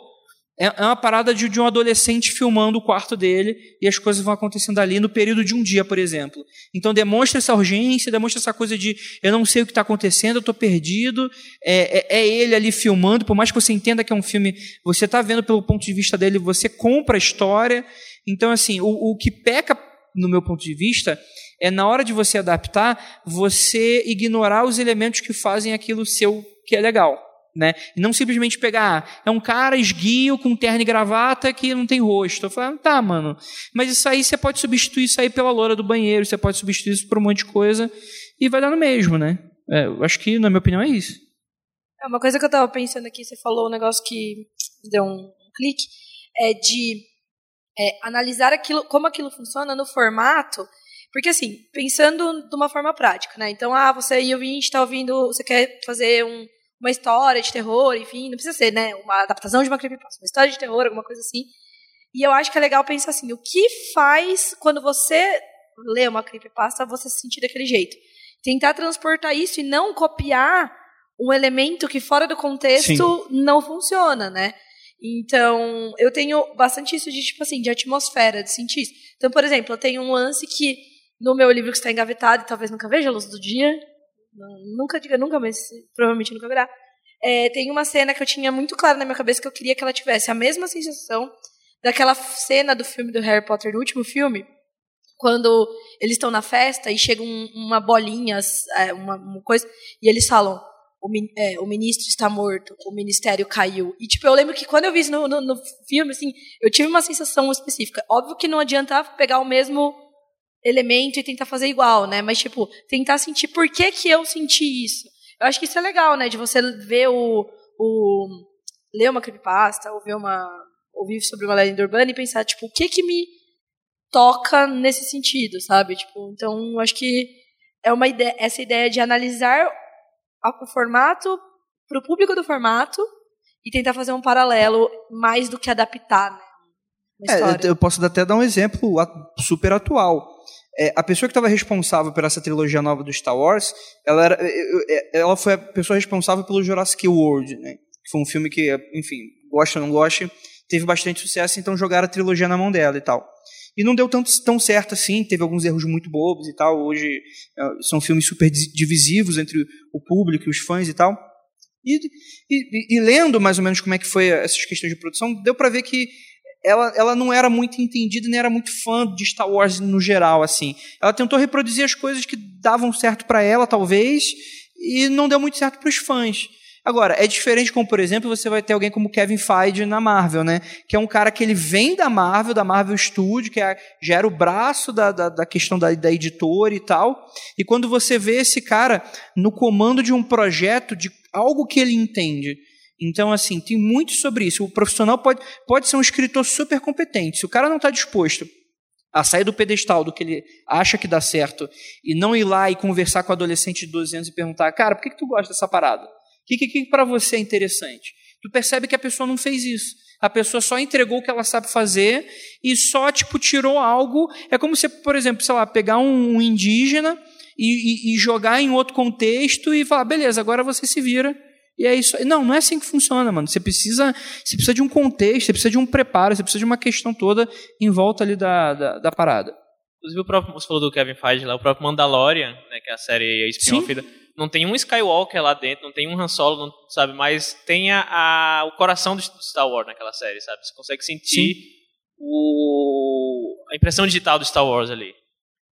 é, é uma parada de, de, um adolescente filmando o quarto dele e as coisas vão acontecendo ali no período de um dia, por exemplo. Então demonstra essa urgência, demonstra essa coisa de eu não sei o que está acontecendo, eu estou perdido. É, é, é, ele ali filmando, por mais que você entenda que é um filme, você está vendo pelo ponto de vista dele, você compra a história. Então, assim, o, o que peca, no meu ponto de vista, é na hora de você adaptar, você ignorar os elementos que fazem aquilo seu que é legal né? E não simplesmente pegar, ah, é um cara esguio com terno e gravata que não tem rosto. Eu falo, tá, mano. Mas isso aí você pode substituir isso aí pela loura do banheiro, você pode substituir isso por um monte de coisa e vai dar no mesmo, né? É, eu acho que, na minha opinião, é isso. É uma coisa que eu tava pensando aqui, você falou um negócio que deu um clique, é de é, analisar aquilo, como aquilo funciona no formato porque, assim, pensando de uma forma prática, né? Então, ah, você e ouvinte está ouvindo, você quer fazer um, uma história de terror, enfim, não precisa ser, né, uma adaptação de uma creepypasta, uma história de terror, alguma coisa assim. E eu acho que é legal pensar assim, o que faz quando você lê uma creepypasta você se sentir daquele jeito? Tentar transportar isso e não copiar um elemento que fora do contexto Sim. não funciona, né? Então, eu tenho bastante isso de, tipo assim, de atmosfera, de sentir isso. Então, por exemplo, eu tenho um lance que no meu livro que está engavetado talvez nunca veja a luz do dia, nunca diga nunca, mas provavelmente nunca verá. É, tem uma cena que eu tinha muito clara na minha cabeça que eu queria que ela tivesse a mesma sensação daquela cena do filme do Harry Potter, do último filme, quando eles estão na festa e chega um, uma bolinha, é, uma, uma, coisa, e eles falam: o, é, o, ministro está morto, o ministério caiu. E, tipo, eu lembro que quando eu vi isso no, no, no filme, assim, eu tive uma sensação específica. Óbvio que não adiantava pegar o mesmo elemento e tentar fazer igual, né? Mas, tipo, tentar sentir por que, que eu senti isso. Eu acho que isso é legal, né? De você ver o. o ler uma creepypasta, ou ver uma. ouvir sobre uma lenda urbana e pensar, tipo, o que que me toca nesse sentido, sabe? Tipo, então, acho que é uma ideia, essa ideia de analisar o formato para o público do formato e tentar fazer um paralelo mais do que adaptar, né? É, eu posso até dar um exemplo super atual. É, a pessoa que estava responsável por essa trilogia nova do Star Wars, ela, era, ela foi a pessoa responsável pelo Jurassic World, né? Que foi um filme que, enfim, gosta ou não gosta, teve bastante sucesso, então jogaram a trilogia na mão dela e tal. E não deu tanto, tão certo assim, teve alguns erros muito bobos e tal. Hoje é, são filmes super divisivos entre o público e os fãs e tal. E, e, e, lendo mais ou menos como é que foi essas questões de produção, deu para ver que ela, ela não era muito entendida nem era muito fã de Star Wars no geral, assim. Ela tentou reproduzir as coisas que davam certo para ela, talvez, e não deu muito certo para os fãs. Agora, é diferente como, por exemplo, você vai ter alguém como Kevin Feige na Marvel, né? Que é um cara que ele vem da Marvel, da Marvel Studio, que é, já era o braço da, da, da questão da, da editora e tal. E quando você vê esse cara no comando de um projeto, de algo que ele entende, então, assim, tem muito sobre isso. O profissional pode, pode ser um escritor super competente. Se o cara não está disposto a sair do pedestal do que ele acha que dá certo e não ir lá e conversar com o adolescente de 12 anos e perguntar, cara, por que, que tu gosta dessa parada? O que, que, para você é interessante? Tu percebe que a pessoa não fez isso. A pessoa só entregou o que ela sabe fazer e só, tipo, tirou algo. É como se, por exemplo, sei lá, pegar um indígena e, e, e jogar em outro contexto e falar, beleza, agora você se vira e é isso. Não, não é assim que funciona, mano. Você precisa, você precisa de um contexto, você precisa de um preparo, você precisa de uma questão toda em volta ali da, da, da parada. Inclusive, o próprio, você falou do Kevin Feige lá, o próprio Mandalorian, né, que é a série spin-off não tem um Skywalker lá dentro, não tem um Han Solo, não, sabe? Mas tem a, a, o coração do Star Wars naquela série, sabe? Você consegue sentir o, a impressão digital do Star Wars ali.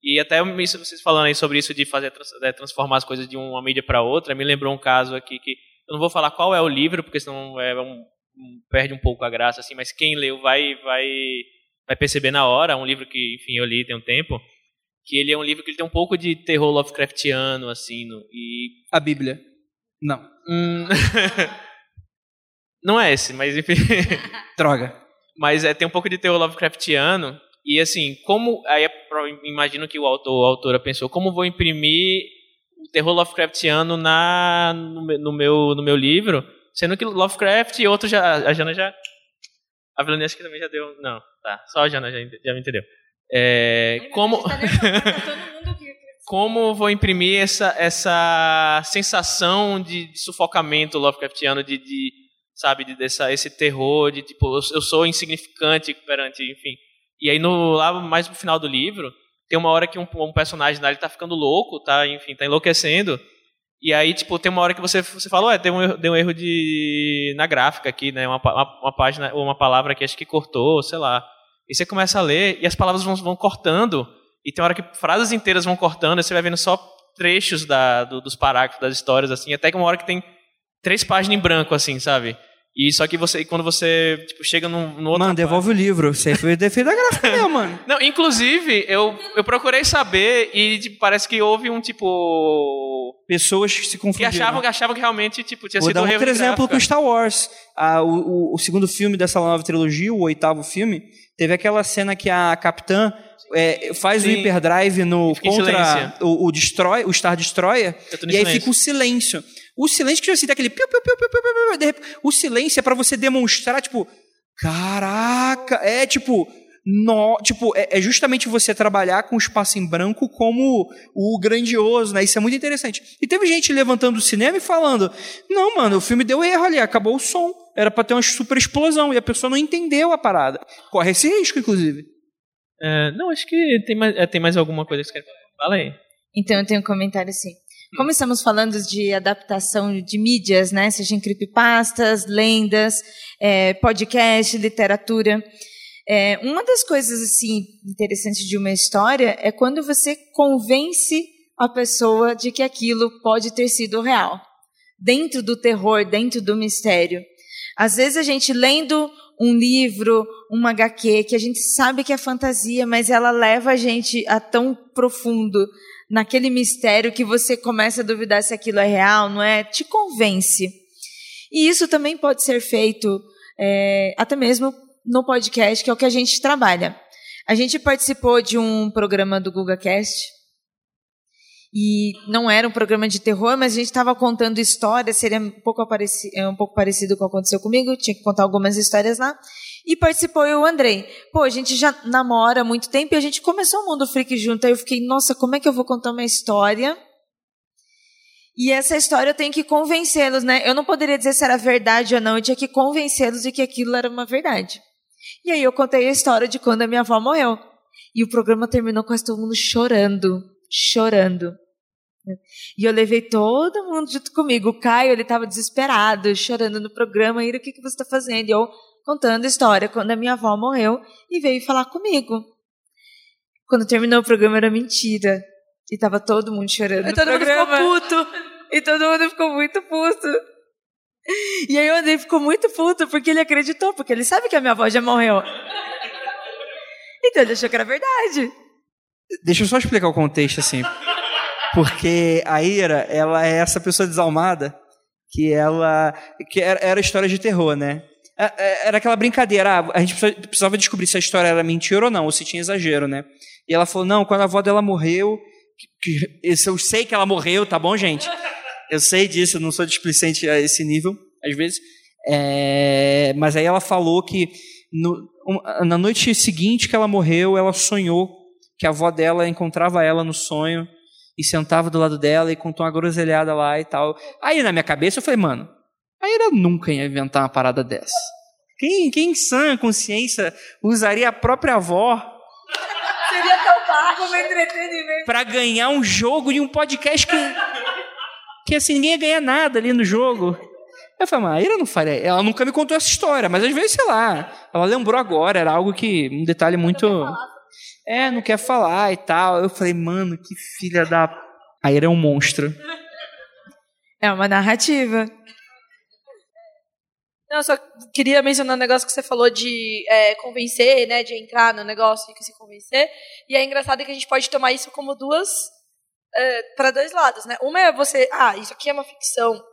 E até isso, vocês falando aí sobre isso de fazer é, transformar as coisas de uma mídia para outra, me lembrou um caso aqui que eu não vou falar qual é o livro, porque senão é um, perde um pouco a graça, assim, mas quem leu vai, vai, vai perceber na hora. É um livro que, enfim, eu li tem um tempo. Que ele é um livro que ele tem um pouco de terror Lovecraftiano, assim. No, e... A Bíblia. Não. Hum... Não é esse, mas enfim. Droga. mas é, tem um pouco de terror Lovecraftiano. E assim, como. Aí é imagino que o autor, a autora pensou, como vou imprimir o terror Lovecraftiano na, no, no meu, no meu livro? Sendo que Lovecraft e outros já. A Jana já. A Vilani acho que também já deu. Não, tá. Só a Jana já, já me entendeu. É, como. Tá como vou imprimir essa, essa sensação de, de sufocamento Lovecraftiano, de, de sabe, de, dessa, esse terror, de tipo, eu, eu, sou insignificante perante, enfim. E aí, no, lá mais no final do livro, tem uma hora que um, um personagem lá, ele tá ficando louco, tá, enfim, tá enlouquecendo, e aí, tipo, tem uma hora que você, você fala, ué, deu um, erro, deu um erro de, na gráfica aqui, né, uma, uma, uma página, ou uma palavra que acho que cortou, sei lá. E você começa a ler, e as palavras vão, vão cortando, e tem hora que frases inteiras vão cortando, e você vai vendo só trechos da, do, dos parágrafos, das histórias, assim, até que uma hora que tem três páginas em branco, assim, sabe? E só que você, quando você tipo, chega num, no outro. Mano, devolve parte... o livro. Você foi defeito da gráfica mesmo, mano. Não, inclusive, eu, eu procurei saber e tipo, parece que houve um tipo. Pessoas que se confundiram. Que achavam, que achavam que realmente tipo, tinha Vou sido dar um outro exemplo com Star Wars. Ah, o, o, o, segundo filme dessa nova trilogia, o oitavo filme, teve aquela cena que a capitã é, faz Sim. o hyperdrive no contra o, o, Destroy, o Star Destroyer e aí fica o silêncio. O silêncio que você dá aquele piu, piu, piu, piu, piu, piu, piu, o silêncio é para você demonstrar tipo, caraca, é tipo, no, tipo, é, é, justamente você trabalhar com o espaço em branco como o grandioso, né? Isso é muito interessante. E teve gente levantando o cinema e falando: "Não, mano, o filme deu erro ali, acabou o som. Era para ter uma super explosão e a pessoa não entendeu a parada. Corre esse risco, inclusive." É, não, acho que tem mais, é, tem mais alguma coisa que você quer falar. Fala aí. Então eu tenho um comentário assim. Como estamos falando de adaptação de mídias, né, seja em creepypastas, lendas, é, podcast, literatura, é, uma das coisas assim interessantes de uma história é quando você convence a pessoa de que aquilo pode ter sido real, dentro do terror, dentro do mistério. Às vezes a gente lendo um livro, uma HQ, que a gente sabe que é fantasia, mas ela leva a gente a tão profundo naquele mistério que você começa a duvidar se aquilo é real, não é? Te convence. E isso também pode ser feito é, até mesmo no podcast, que é o que a gente trabalha. A gente participou de um programa do GugaCast, e não era um programa de terror, mas a gente estava contando histórias, seria um pouco, é um pouco parecido com o que aconteceu comigo, tinha que contar algumas histórias lá. E participou eu o Andrei. Pô, a gente já namora há muito tempo e a gente começou o Mundo Freak junto. Aí eu fiquei, nossa, como é que eu vou contar uma história? E essa história eu tenho que convencê-los, né? Eu não poderia dizer se era verdade ou não, eu tinha que convencê-los de que aquilo era uma verdade. E aí eu contei a história de quando a minha avó morreu. E o programa terminou com todo mundo chorando, chorando. E eu levei todo mundo junto comigo. O Caio, ele estava desesperado, chorando no programa. E o que, que você está fazendo? E eu contando a história quando a minha avó morreu e veio falar comigo. Quando terminou o programa era mentira. E tava todo mundo chorando. E todo programa. mundo ficou puto. E todo mundo ficou muito puto. E aí o Andrei ficou muito puto porque ele acreditou, porque ele sabe que a minha avó já morreu. Então ele achou que era verdade. Deixa eu só explicar o contexto assim. Porque a Ira, ela é essa pessoa desalmada que ela que era, era história de terror, né? É, é, era aquela brincadeira, ah, a gente precisava descobrir se a história era mentira ou não, ou se tinha exagero, né? E ela falou: não, quando a avó dela morreu, que, que, eu sei que ela morreu, tá bom, gente? Eu sei disso, eu não sou displicente a esse nível, às vezes. É, mas aí ela falou que no, na noite seguinte que ela morreu, ela sonhou que a avó dela encontrava ela no sonho e sentava do lado dela e contou uma groselhada lá e tal. Aí na minha cabeça eu falei, mano, a Ira nunca ia inventar uma parada dessa. Quem, quem em sã consciência usaria a própria avó Seria tão pago como entretenimento. Pra ganhar um jogo de um podcast que. Que assim, ninguém ia ganhar nada ali no jogo. Eu falei, mas a Ira não faria. Ela nunca me contou essa história, mas às vezes, sei lá, ela lembrou agora, era algo que. Um detalhe muito. É, não quer falar e tal. Eu falei, mano, que filha da. A Ira é um monstro. É uma narrativa. Não, só queria mencionar um negócio que você falou de é, convencer, né, de entrar no negócio e se convencer. E é engraçado que a gente pode tomar isso como duas, é, para dois lados, né? Uma é você, ah, isso aqui é uma ficção,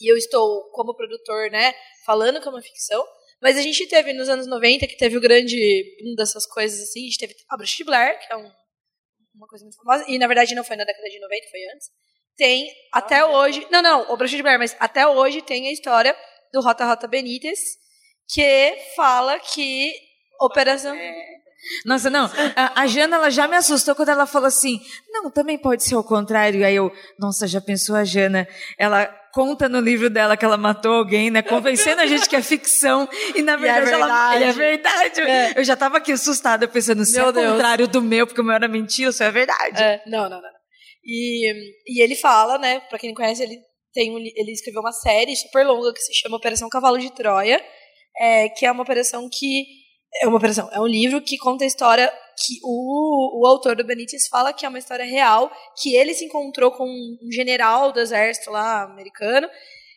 e eu estou como produtor, né, falando que é uma ficção. Mas a gente teve nos anos 90, que teve o grande boom dessas coisas assim, a gente teve a Bruxa de Blair, que é um, uma coisa muito famosa, e na verdade não foi na década de 90, foi antes. Tem até hoje, não, não, o Bruxa de Blair, mas até hoje tem a história do Rota Rota Benítez, que fala que Operação. Nossa, não. A, a Jana, ela já me assustou quando ela falou assim: não, também pode ser o contrário. Aí eu, nossa, já pensou a Jana? Ela conta no livro dela que ela matou alguém, né? Convencendo a gente que é ficção. E na verdade, é ela verdade. é verdade. É. Eu já tava aqui assustada, pensando, se é Meu o Deus. contrário do meu, porque o meu era mentira, isso é verdade. É, não, não, não. E, e ele fala, né, pra quem não conhece, ele, tem um ele escreveu uma série super longa que se chama Operação Cavalo de Troia, é, que é uma operação que. É uma operação, é um livro que conta a história que o, o autor do Benítez fala que é uma história real, que ele se encontrou com um general do exército lá americano,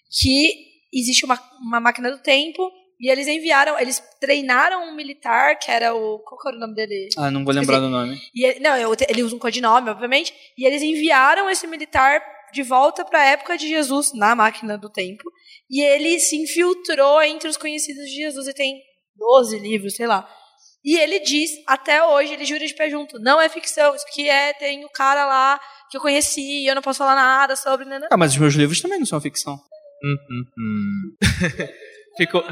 que existe uma, uma máquina do tempo, e eles enviaram, eles treinaram um militar, que era o. Qual era o nome dele? Ah, não vou lembrar do nome. E ele, não, te- ele usa um codinome, obviamente. E eles enviaram esse militar de volta para a época de Jesus na máquina do tempo. E ele se infiltrou entre os conhecidos de Jesus e tem 12 livros, sei lá. E ele diz, até hoje, ele jura de pé junto, não é ficção, isso aqui é, tem o cara lá que eu conheci e eu não posso falar nada sobre. Né, né. Ah, mas os meus livros também não são ficção. Hum, hum, hum. Ficou.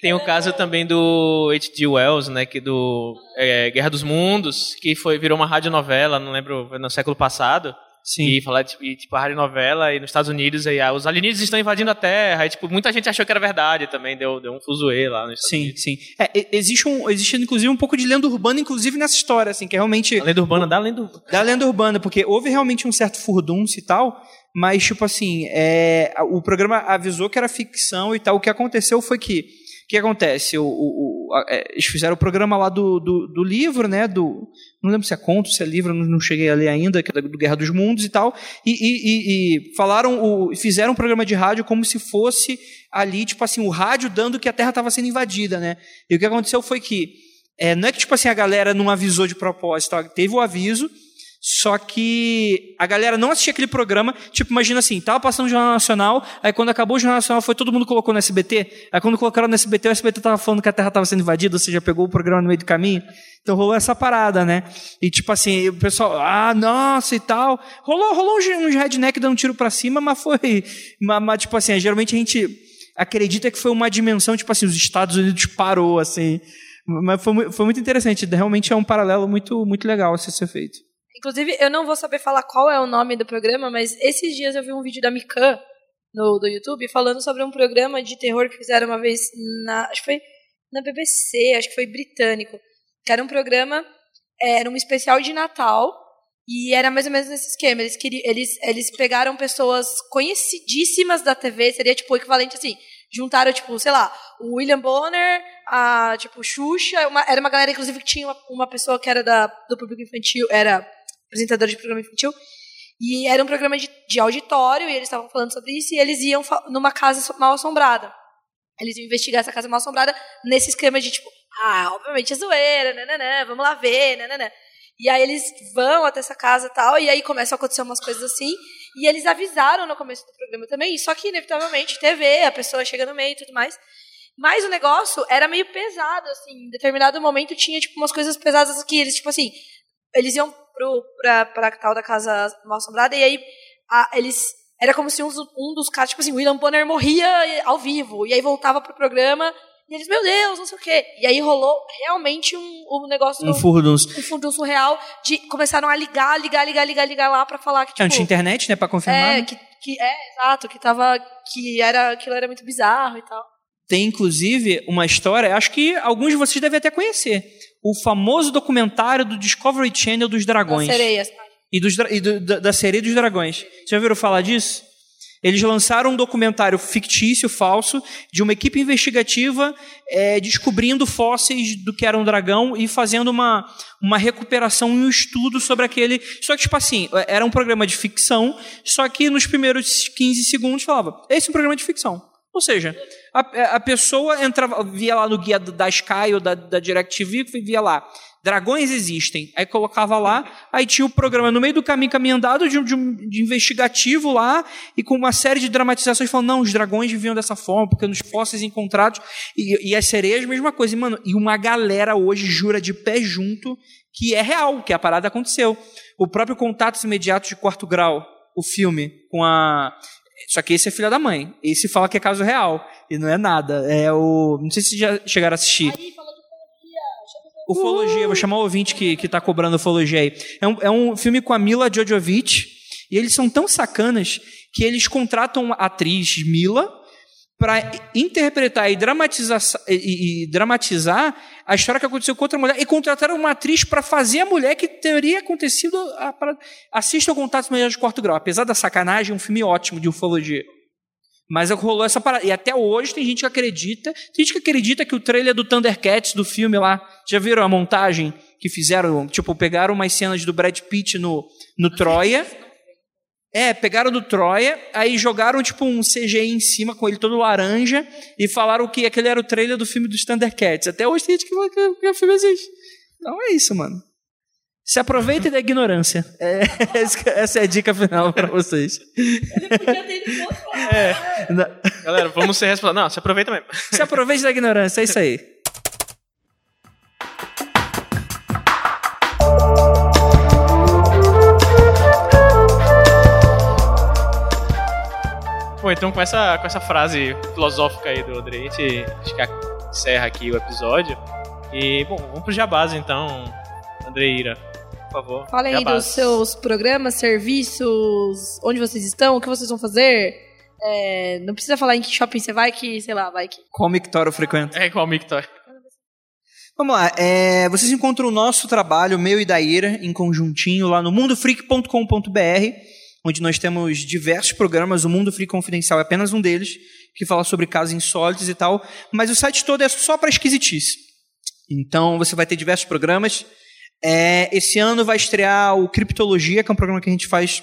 Tem o caso também do H.G. Wells, né, que do é, Guerra dos Mundos, que foi virou uma radionovela, não lembro, no século passado. Sim. E falar tipo, e, tipo a radionovela e nos Estados Unidos aí ah, os alienígenas estão invadindo a Terra, e tipo muita gente achou que era verdade também, deu, deu um fuzuê lá nos Estados Sim, Unidos. sim. É, e- existe, um, existe, inclusive, um pouco de lenda urbana, inclusive, nessa história, assim, que é realmente A lenda urbana da lenda urbana. da lenda urbana, porque houve realmente um certo furdunço e tal, mas, tipo assim, é, o programa avisou que era ficção e tal. O que aconteceu foi que, o que acontece? O, o- o- a- é, eles fizeram o programa lá do, do, do livro, né, do, não lembro se é conto, se é livro, não, cheguei a ler ainda, que é do Guerra dos Mundos e tal, e, e- e- e falaram, o, fizeram um programa de rádio como se fosse ali, tipo assim, o rádio dando que a Terra estava sendo invadida, né, e o que aconteceu foi que, é, não é que, tipo assim, a galera não avisou de propósito, teve o aviso, só que a galera não assistia aquele programa. Tipo, imagina assim, tava passando o Jornal Nacional, aí quando acabou o Jornal Nacional, foi todo mundo colocou no SBT. Aí quando colocaram no SBT, o SBT tava falando que a Terra tava sendo invadida, ou seja, pegou o programa no meio do caminho. Então rolou essa parada, né? E tipo assim, o pessoal, ah, nossa e tal. Rolou, rolou uns, redneck dando um tiro pra cima, mas foi. Mas, mas, tipo assim, geralmente a gente acredita que foi uma dimensão, tipo assim, os Estados Unidos parou, assim. Mas foi, foi muito interessante. Realmente é um paralelo muito, muito legal a ser feito. Inclusive, eu não vou saber falar qual é o nome do programa, mas esses dias eu vi um vídeo da Mikan no do YouTube falando sobre um programa de terror que fizeram uma vez na, acho que foi na BBC, acho que foi britânico, que era um programa, é, era um especial de Natal e era mais ou menos nesse esquema. Eles queriam, eles eles pegaram pessoas conhecidíssimas da TV, seria tipo o equivalente assim, juntaram tipo, sei lá, o William Bonner, a tipo Xuxa, uma- era uma galera inclusive que tinha uma, uma pessoa que era da, do público infantil, era apresentadora de programa infantil. E era um programa de, de auditório, e eles estavam falando sobre isso, e eles iam numa casa mal assombrada. Eles iam investigar essa casa mal assombrada nesse esquema de tipo, ah, obviamente é zoeira, nananã, vamos lá ver, nananã. E aí eles vão até essa casa e tal, e aí começam a acontecer umas coisas assim. E eles avisaram no começo do programa também, só que inevitavelmente TV, a pessoa chega no meio e tudo mais. Mas o negócio era meio pesado, assim. Em determinado momento tinha, tipo, umas coisas pesadas que eles, tipo assim, eles iam pro, pra, pra tal da casa mal assombrada e aí a- eles. Era como se um, dos- um dos caras, tipo assim, o William Bonner morria ao vivo. E aí voltava pro programa e eles, meu Deus, não sei o quê. E aí rolou realmente um, um negócio. Um furdunço. um fundo surreal de começaram a ligar, ligar, ligar, ligar, ligar lá pra falar que É, tipo tinha internet, né, pra confirmar. é, né? que, que é, exato, que tava que era aquilo era muito bizarro e tal. Tem, inclusive, uma história, acho que alguns de vocês devem até conhecer. O famoso documentário do Discovery Channel dos dragões. As sereias. E, dos, e do- da, da sereia dos dragões. Vocês já ouviram falar disso? Eles lançaram um documentário fictício, falso, de uma equipe investigativa eh, descobrindo fósseis do que era um dragão e fazendo uma, uma recuperação e um estudo sobre aquele. Só que, tipo assim, era um programa de ficção, só que nos primeiros 15 segundos falava: esse é um programa de ficção. Ou seja, a, a pessoa entrava, via lá no guia da Sky ou da, da DirecTV, via lá dragões existem. Aí colocava lá, aí tinha o programa no meio do caminho, andado de, de, de investigativo lá, e com uma série de dramatizações falando, não, os dragões viviam dessa forma, porque nos fósseis encontrados, e, e as sereias, mesma coisa. E, mano, e uma galera hoje jura de pé junto que é real, que a parada aconteceu. O próprio Contatos Imediatos de Quarto Grau, o filme, com a... Só que esse é filha da mãe. Esse fala que é caso real. E não é nada. É o. Não sei se já chegaram a assistir. Aí falou de ufologia. Ufologia, vou chamar o ouvinte que, que tá cobrando ufologia aí. É um, é um filme com a Mila Jojovic, e eles são tão sacanas que eles contratam a atriz Mila para interpretar e dramatizar, e, e dramatizar a história que aconteceu com outra mulher e contrataram uma atriz para fazer a mulher que teria acontecido. A, pra, assista o Contato Melhor de Quarto Grau. Apesar da sacanagem, é um filme ótimo de ufologia. Mas rolou essa parada. E até hoje tem gente que acredita. Tem gente que acredita que o trailer do Thundercats, do filme lá, já viram a montagem que fizeram? Tipo, pegaram umas cenas do Brad Pitt no, no Troia. É, pegaram do Troia, aí jogaram tipo um CGI em cima com ele todo laranja e falaram que aquele era o trailer do filme dos Thundercats. Até hoje tem gente que fala que, que o filme existe. Então é isso, mano. Se aproveitem da ignorância. É, essa é a dica final para vocês. É. Galera, vamos ser responsáveis. Não, se aproveita mesmo. Se aproveite da ignorância, é isso aí. Bom, então com essa, com essa frase filosófica aí do André, a gente acho que encerra aqui o episódio. E, bom, vamos pro jabás então, Andreira, por favor. Falem aí jabás. dos seus programas, serviços, onde vocês estão, o que vocês vão fazer. É, não precisa falar em que shopping você vai, que, sei lá, vai que. Qual mictório frequenta? É igual o Mictor. Vamos lá, é, vocês encontram o nosso trabalho, meu e da Ira, em conjuntinho lá no mundofreak.com.br, onde nós temos diversos programas, o Mundo Freak Confidencial é apenas um deles, que fala sobre casos insólitos e tal, mas o site todo é só para esquisitice. Então você vai ter diversos programas. É, esse ano vai estrear o Criptologia, que é um programa que a gente faz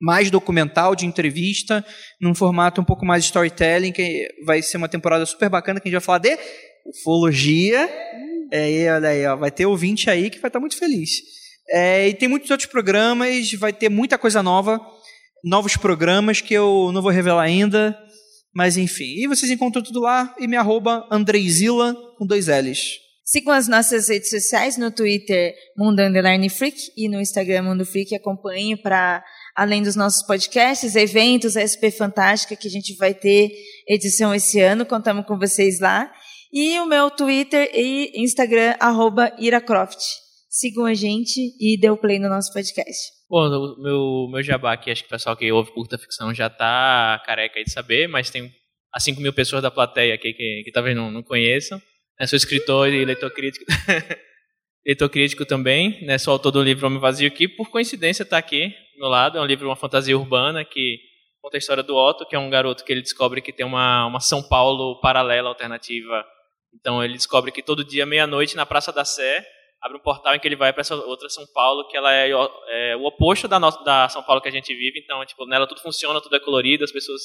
mais documental, de entrevista, num formato um pouco mais storytelling, que vai ser uma temporada super bacana, que a gente vai falar de ufologia. É, e olha aí, ó, vai ter ouvinte aí que vai estar muito feliz. É, e tem muitos outros programas, vai ter muita coisa nova, novos programas que eu não vou revelar ainda, mas enfim. E vocês encontram tudo lá e me arroba Andreizila com dois L's. Sigam as nossas redes sociais no Twitter Mundo Underline Freak e no Instagram Mundo Freak. Para, além dos nossos podcasts, eventos, a SP Fantástica, que a gente vai ter edição esse ano. Contamos com vocês lá. E o meu Twitter e Instagram, arroba Iracroft. Sigam a gente e dê o play no nosso podcast. Bom, meu, meu jabá aqui, acho que o pessoal que ouve curta ficção já tá careca de saber, mas tem as 5 mil pessoas da plateia aqui que, que talvez não, não conheçam. Eu sou escritor e leitor crítico. leitor crítico também, né? Sou autor do livro Homem Vazio, que por coincidência está aqui meu lado. É um livro, uma fantasia urbana que conta a história do Otto, que é um garoto que ele descobre que tem uma, uma São Paulo paralela, alternativa. Então ele descobre que todo dia, meia-noite, na Praça da Sé, abre um portal em que ele vai para essa outra São Paulo, que ela é, é o oposto da, nossa, da São Paulo que a gente vive. Então, tipo, nela tudo funciona, tudo é colorido, as pessoas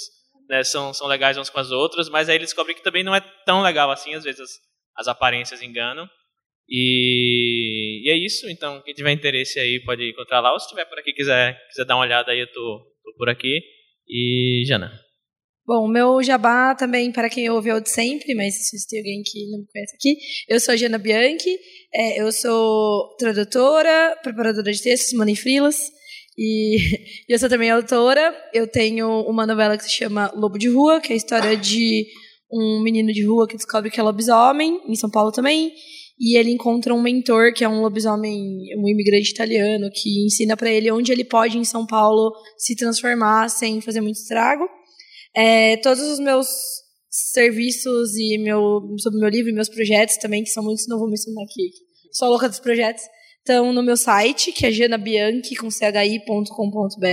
né, são, são legais umas com as outras, mas aí ele descobre que também não é tão legal assim, às vezes as, as aparências enganam. E, e, é isso, então quem tiver interesse aí pode encontrar lá, ou se estiver por aqui quiser, quiser dar uma olhada aí, eu tô, tô por aqui. E Jana. Bom, o meu jabá também, para quem ouve é o de sempre, mas se tem alguém que não me conhece aqui, eu sou a Jana Bianchi, é, eu sou tradutora, preparadora de textos, money frilas, e eu sou também autora. Eu tenho uma novela que se chama Lobo de Rua, que é a história de um menino de rua que descobre que é lobisomem, em São Paulo também, e ele encontra um mentor que é um lobisomem, um imigrante italiano, que ensina para ele onde ele pode em São Paulo se transformar sem fazer muito estrago. É, todos os meus serviços e meu, sobre meu livro e meus projetos também, que são muitos, não vou mencionar aqui, sou louca dos projetos, estão no meu site, que é janabianchi, com chi.com.br,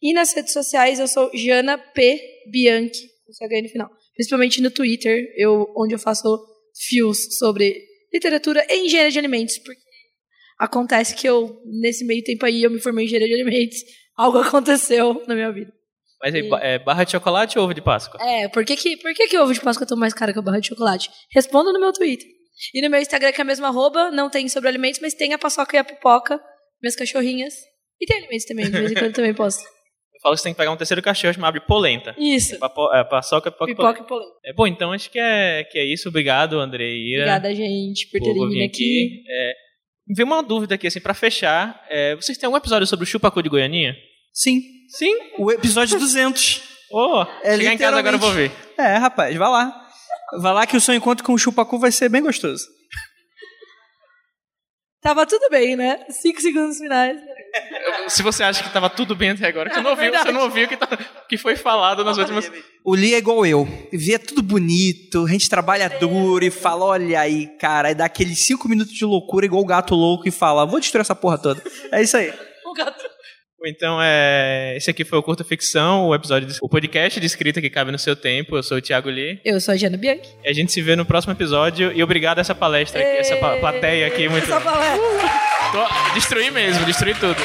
e nas redes sociais eu sou Jana P. Bianchi, com CH no final. Principalmente no Twitter, eu, onde eu faço fios sobre literatura e engenharia de alimentos, porque acontece que eu, nesse meio tempo aí, eu me formei em engenharia de alimentos, algo aconteceu na minha vida. Mas aí, é barra de chocolate ou ovo de Páscoa? É, por que que, por que que ovo de Páscoa é tão mais caro que a barra de chocolate? Responda no meu Twitter. E no meu Instagram, que é a mesma arroba, não tem sobre alimentos, mas tem a paçoca e a pipoca, minhas cachorrinhas. E tem alimentos também, de vez em quando também posto. Eu falo que você tem que pegar um terceiro cachorro chamado de polenta. Isso. Papo, é, paçoca, pipoca, polenta. Pipoca e polenta. É, bom, então acho que é, que é isso. Obrigado, André e Ira. Obrigada, gente, por terem vindo aqui. É, me veio uma dúvida aqui, assim, pra fechar. É, vocês têm algum episódio sobre o chupacu de Goianinha? Sim. Sim. O episódio 200. Oh, É chegar em casa agora eu vou ver. É, rapaz, vai lá. Vai lá que o seu encontro com o chupacu vai ser bem gostoso. Tava tudo bem, né? Cinco segundos finais. Se você acha que tava tudo bem até agora, que você não É ouviu, você verdade. não ouviu o que, tá- que foi falado nas últimas... O Lee é igual eu. Vê tudo bonito, a gente trabalha duro e fala, olha aí, cara, aí dá aqueles cinco minutos de loucura igual o gato louco e fala, vou destruir essa porra toda. É isso aí. O gato. Então, é, esse aqui foi o Curta Ficção, o episódio, de- o podcast de escrita que cabe no seu tempo. Eu sou o Thiago Lee. Eu sou a Jana Bianchi. E a gente se vê no próximo episódio. E obrigado a essa palestra, aqui, essa plateia aqui. Muito... Essa palestra. Destruí mesmo, destruí tudo.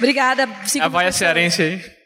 Obrigada. A vaia é cearense aí.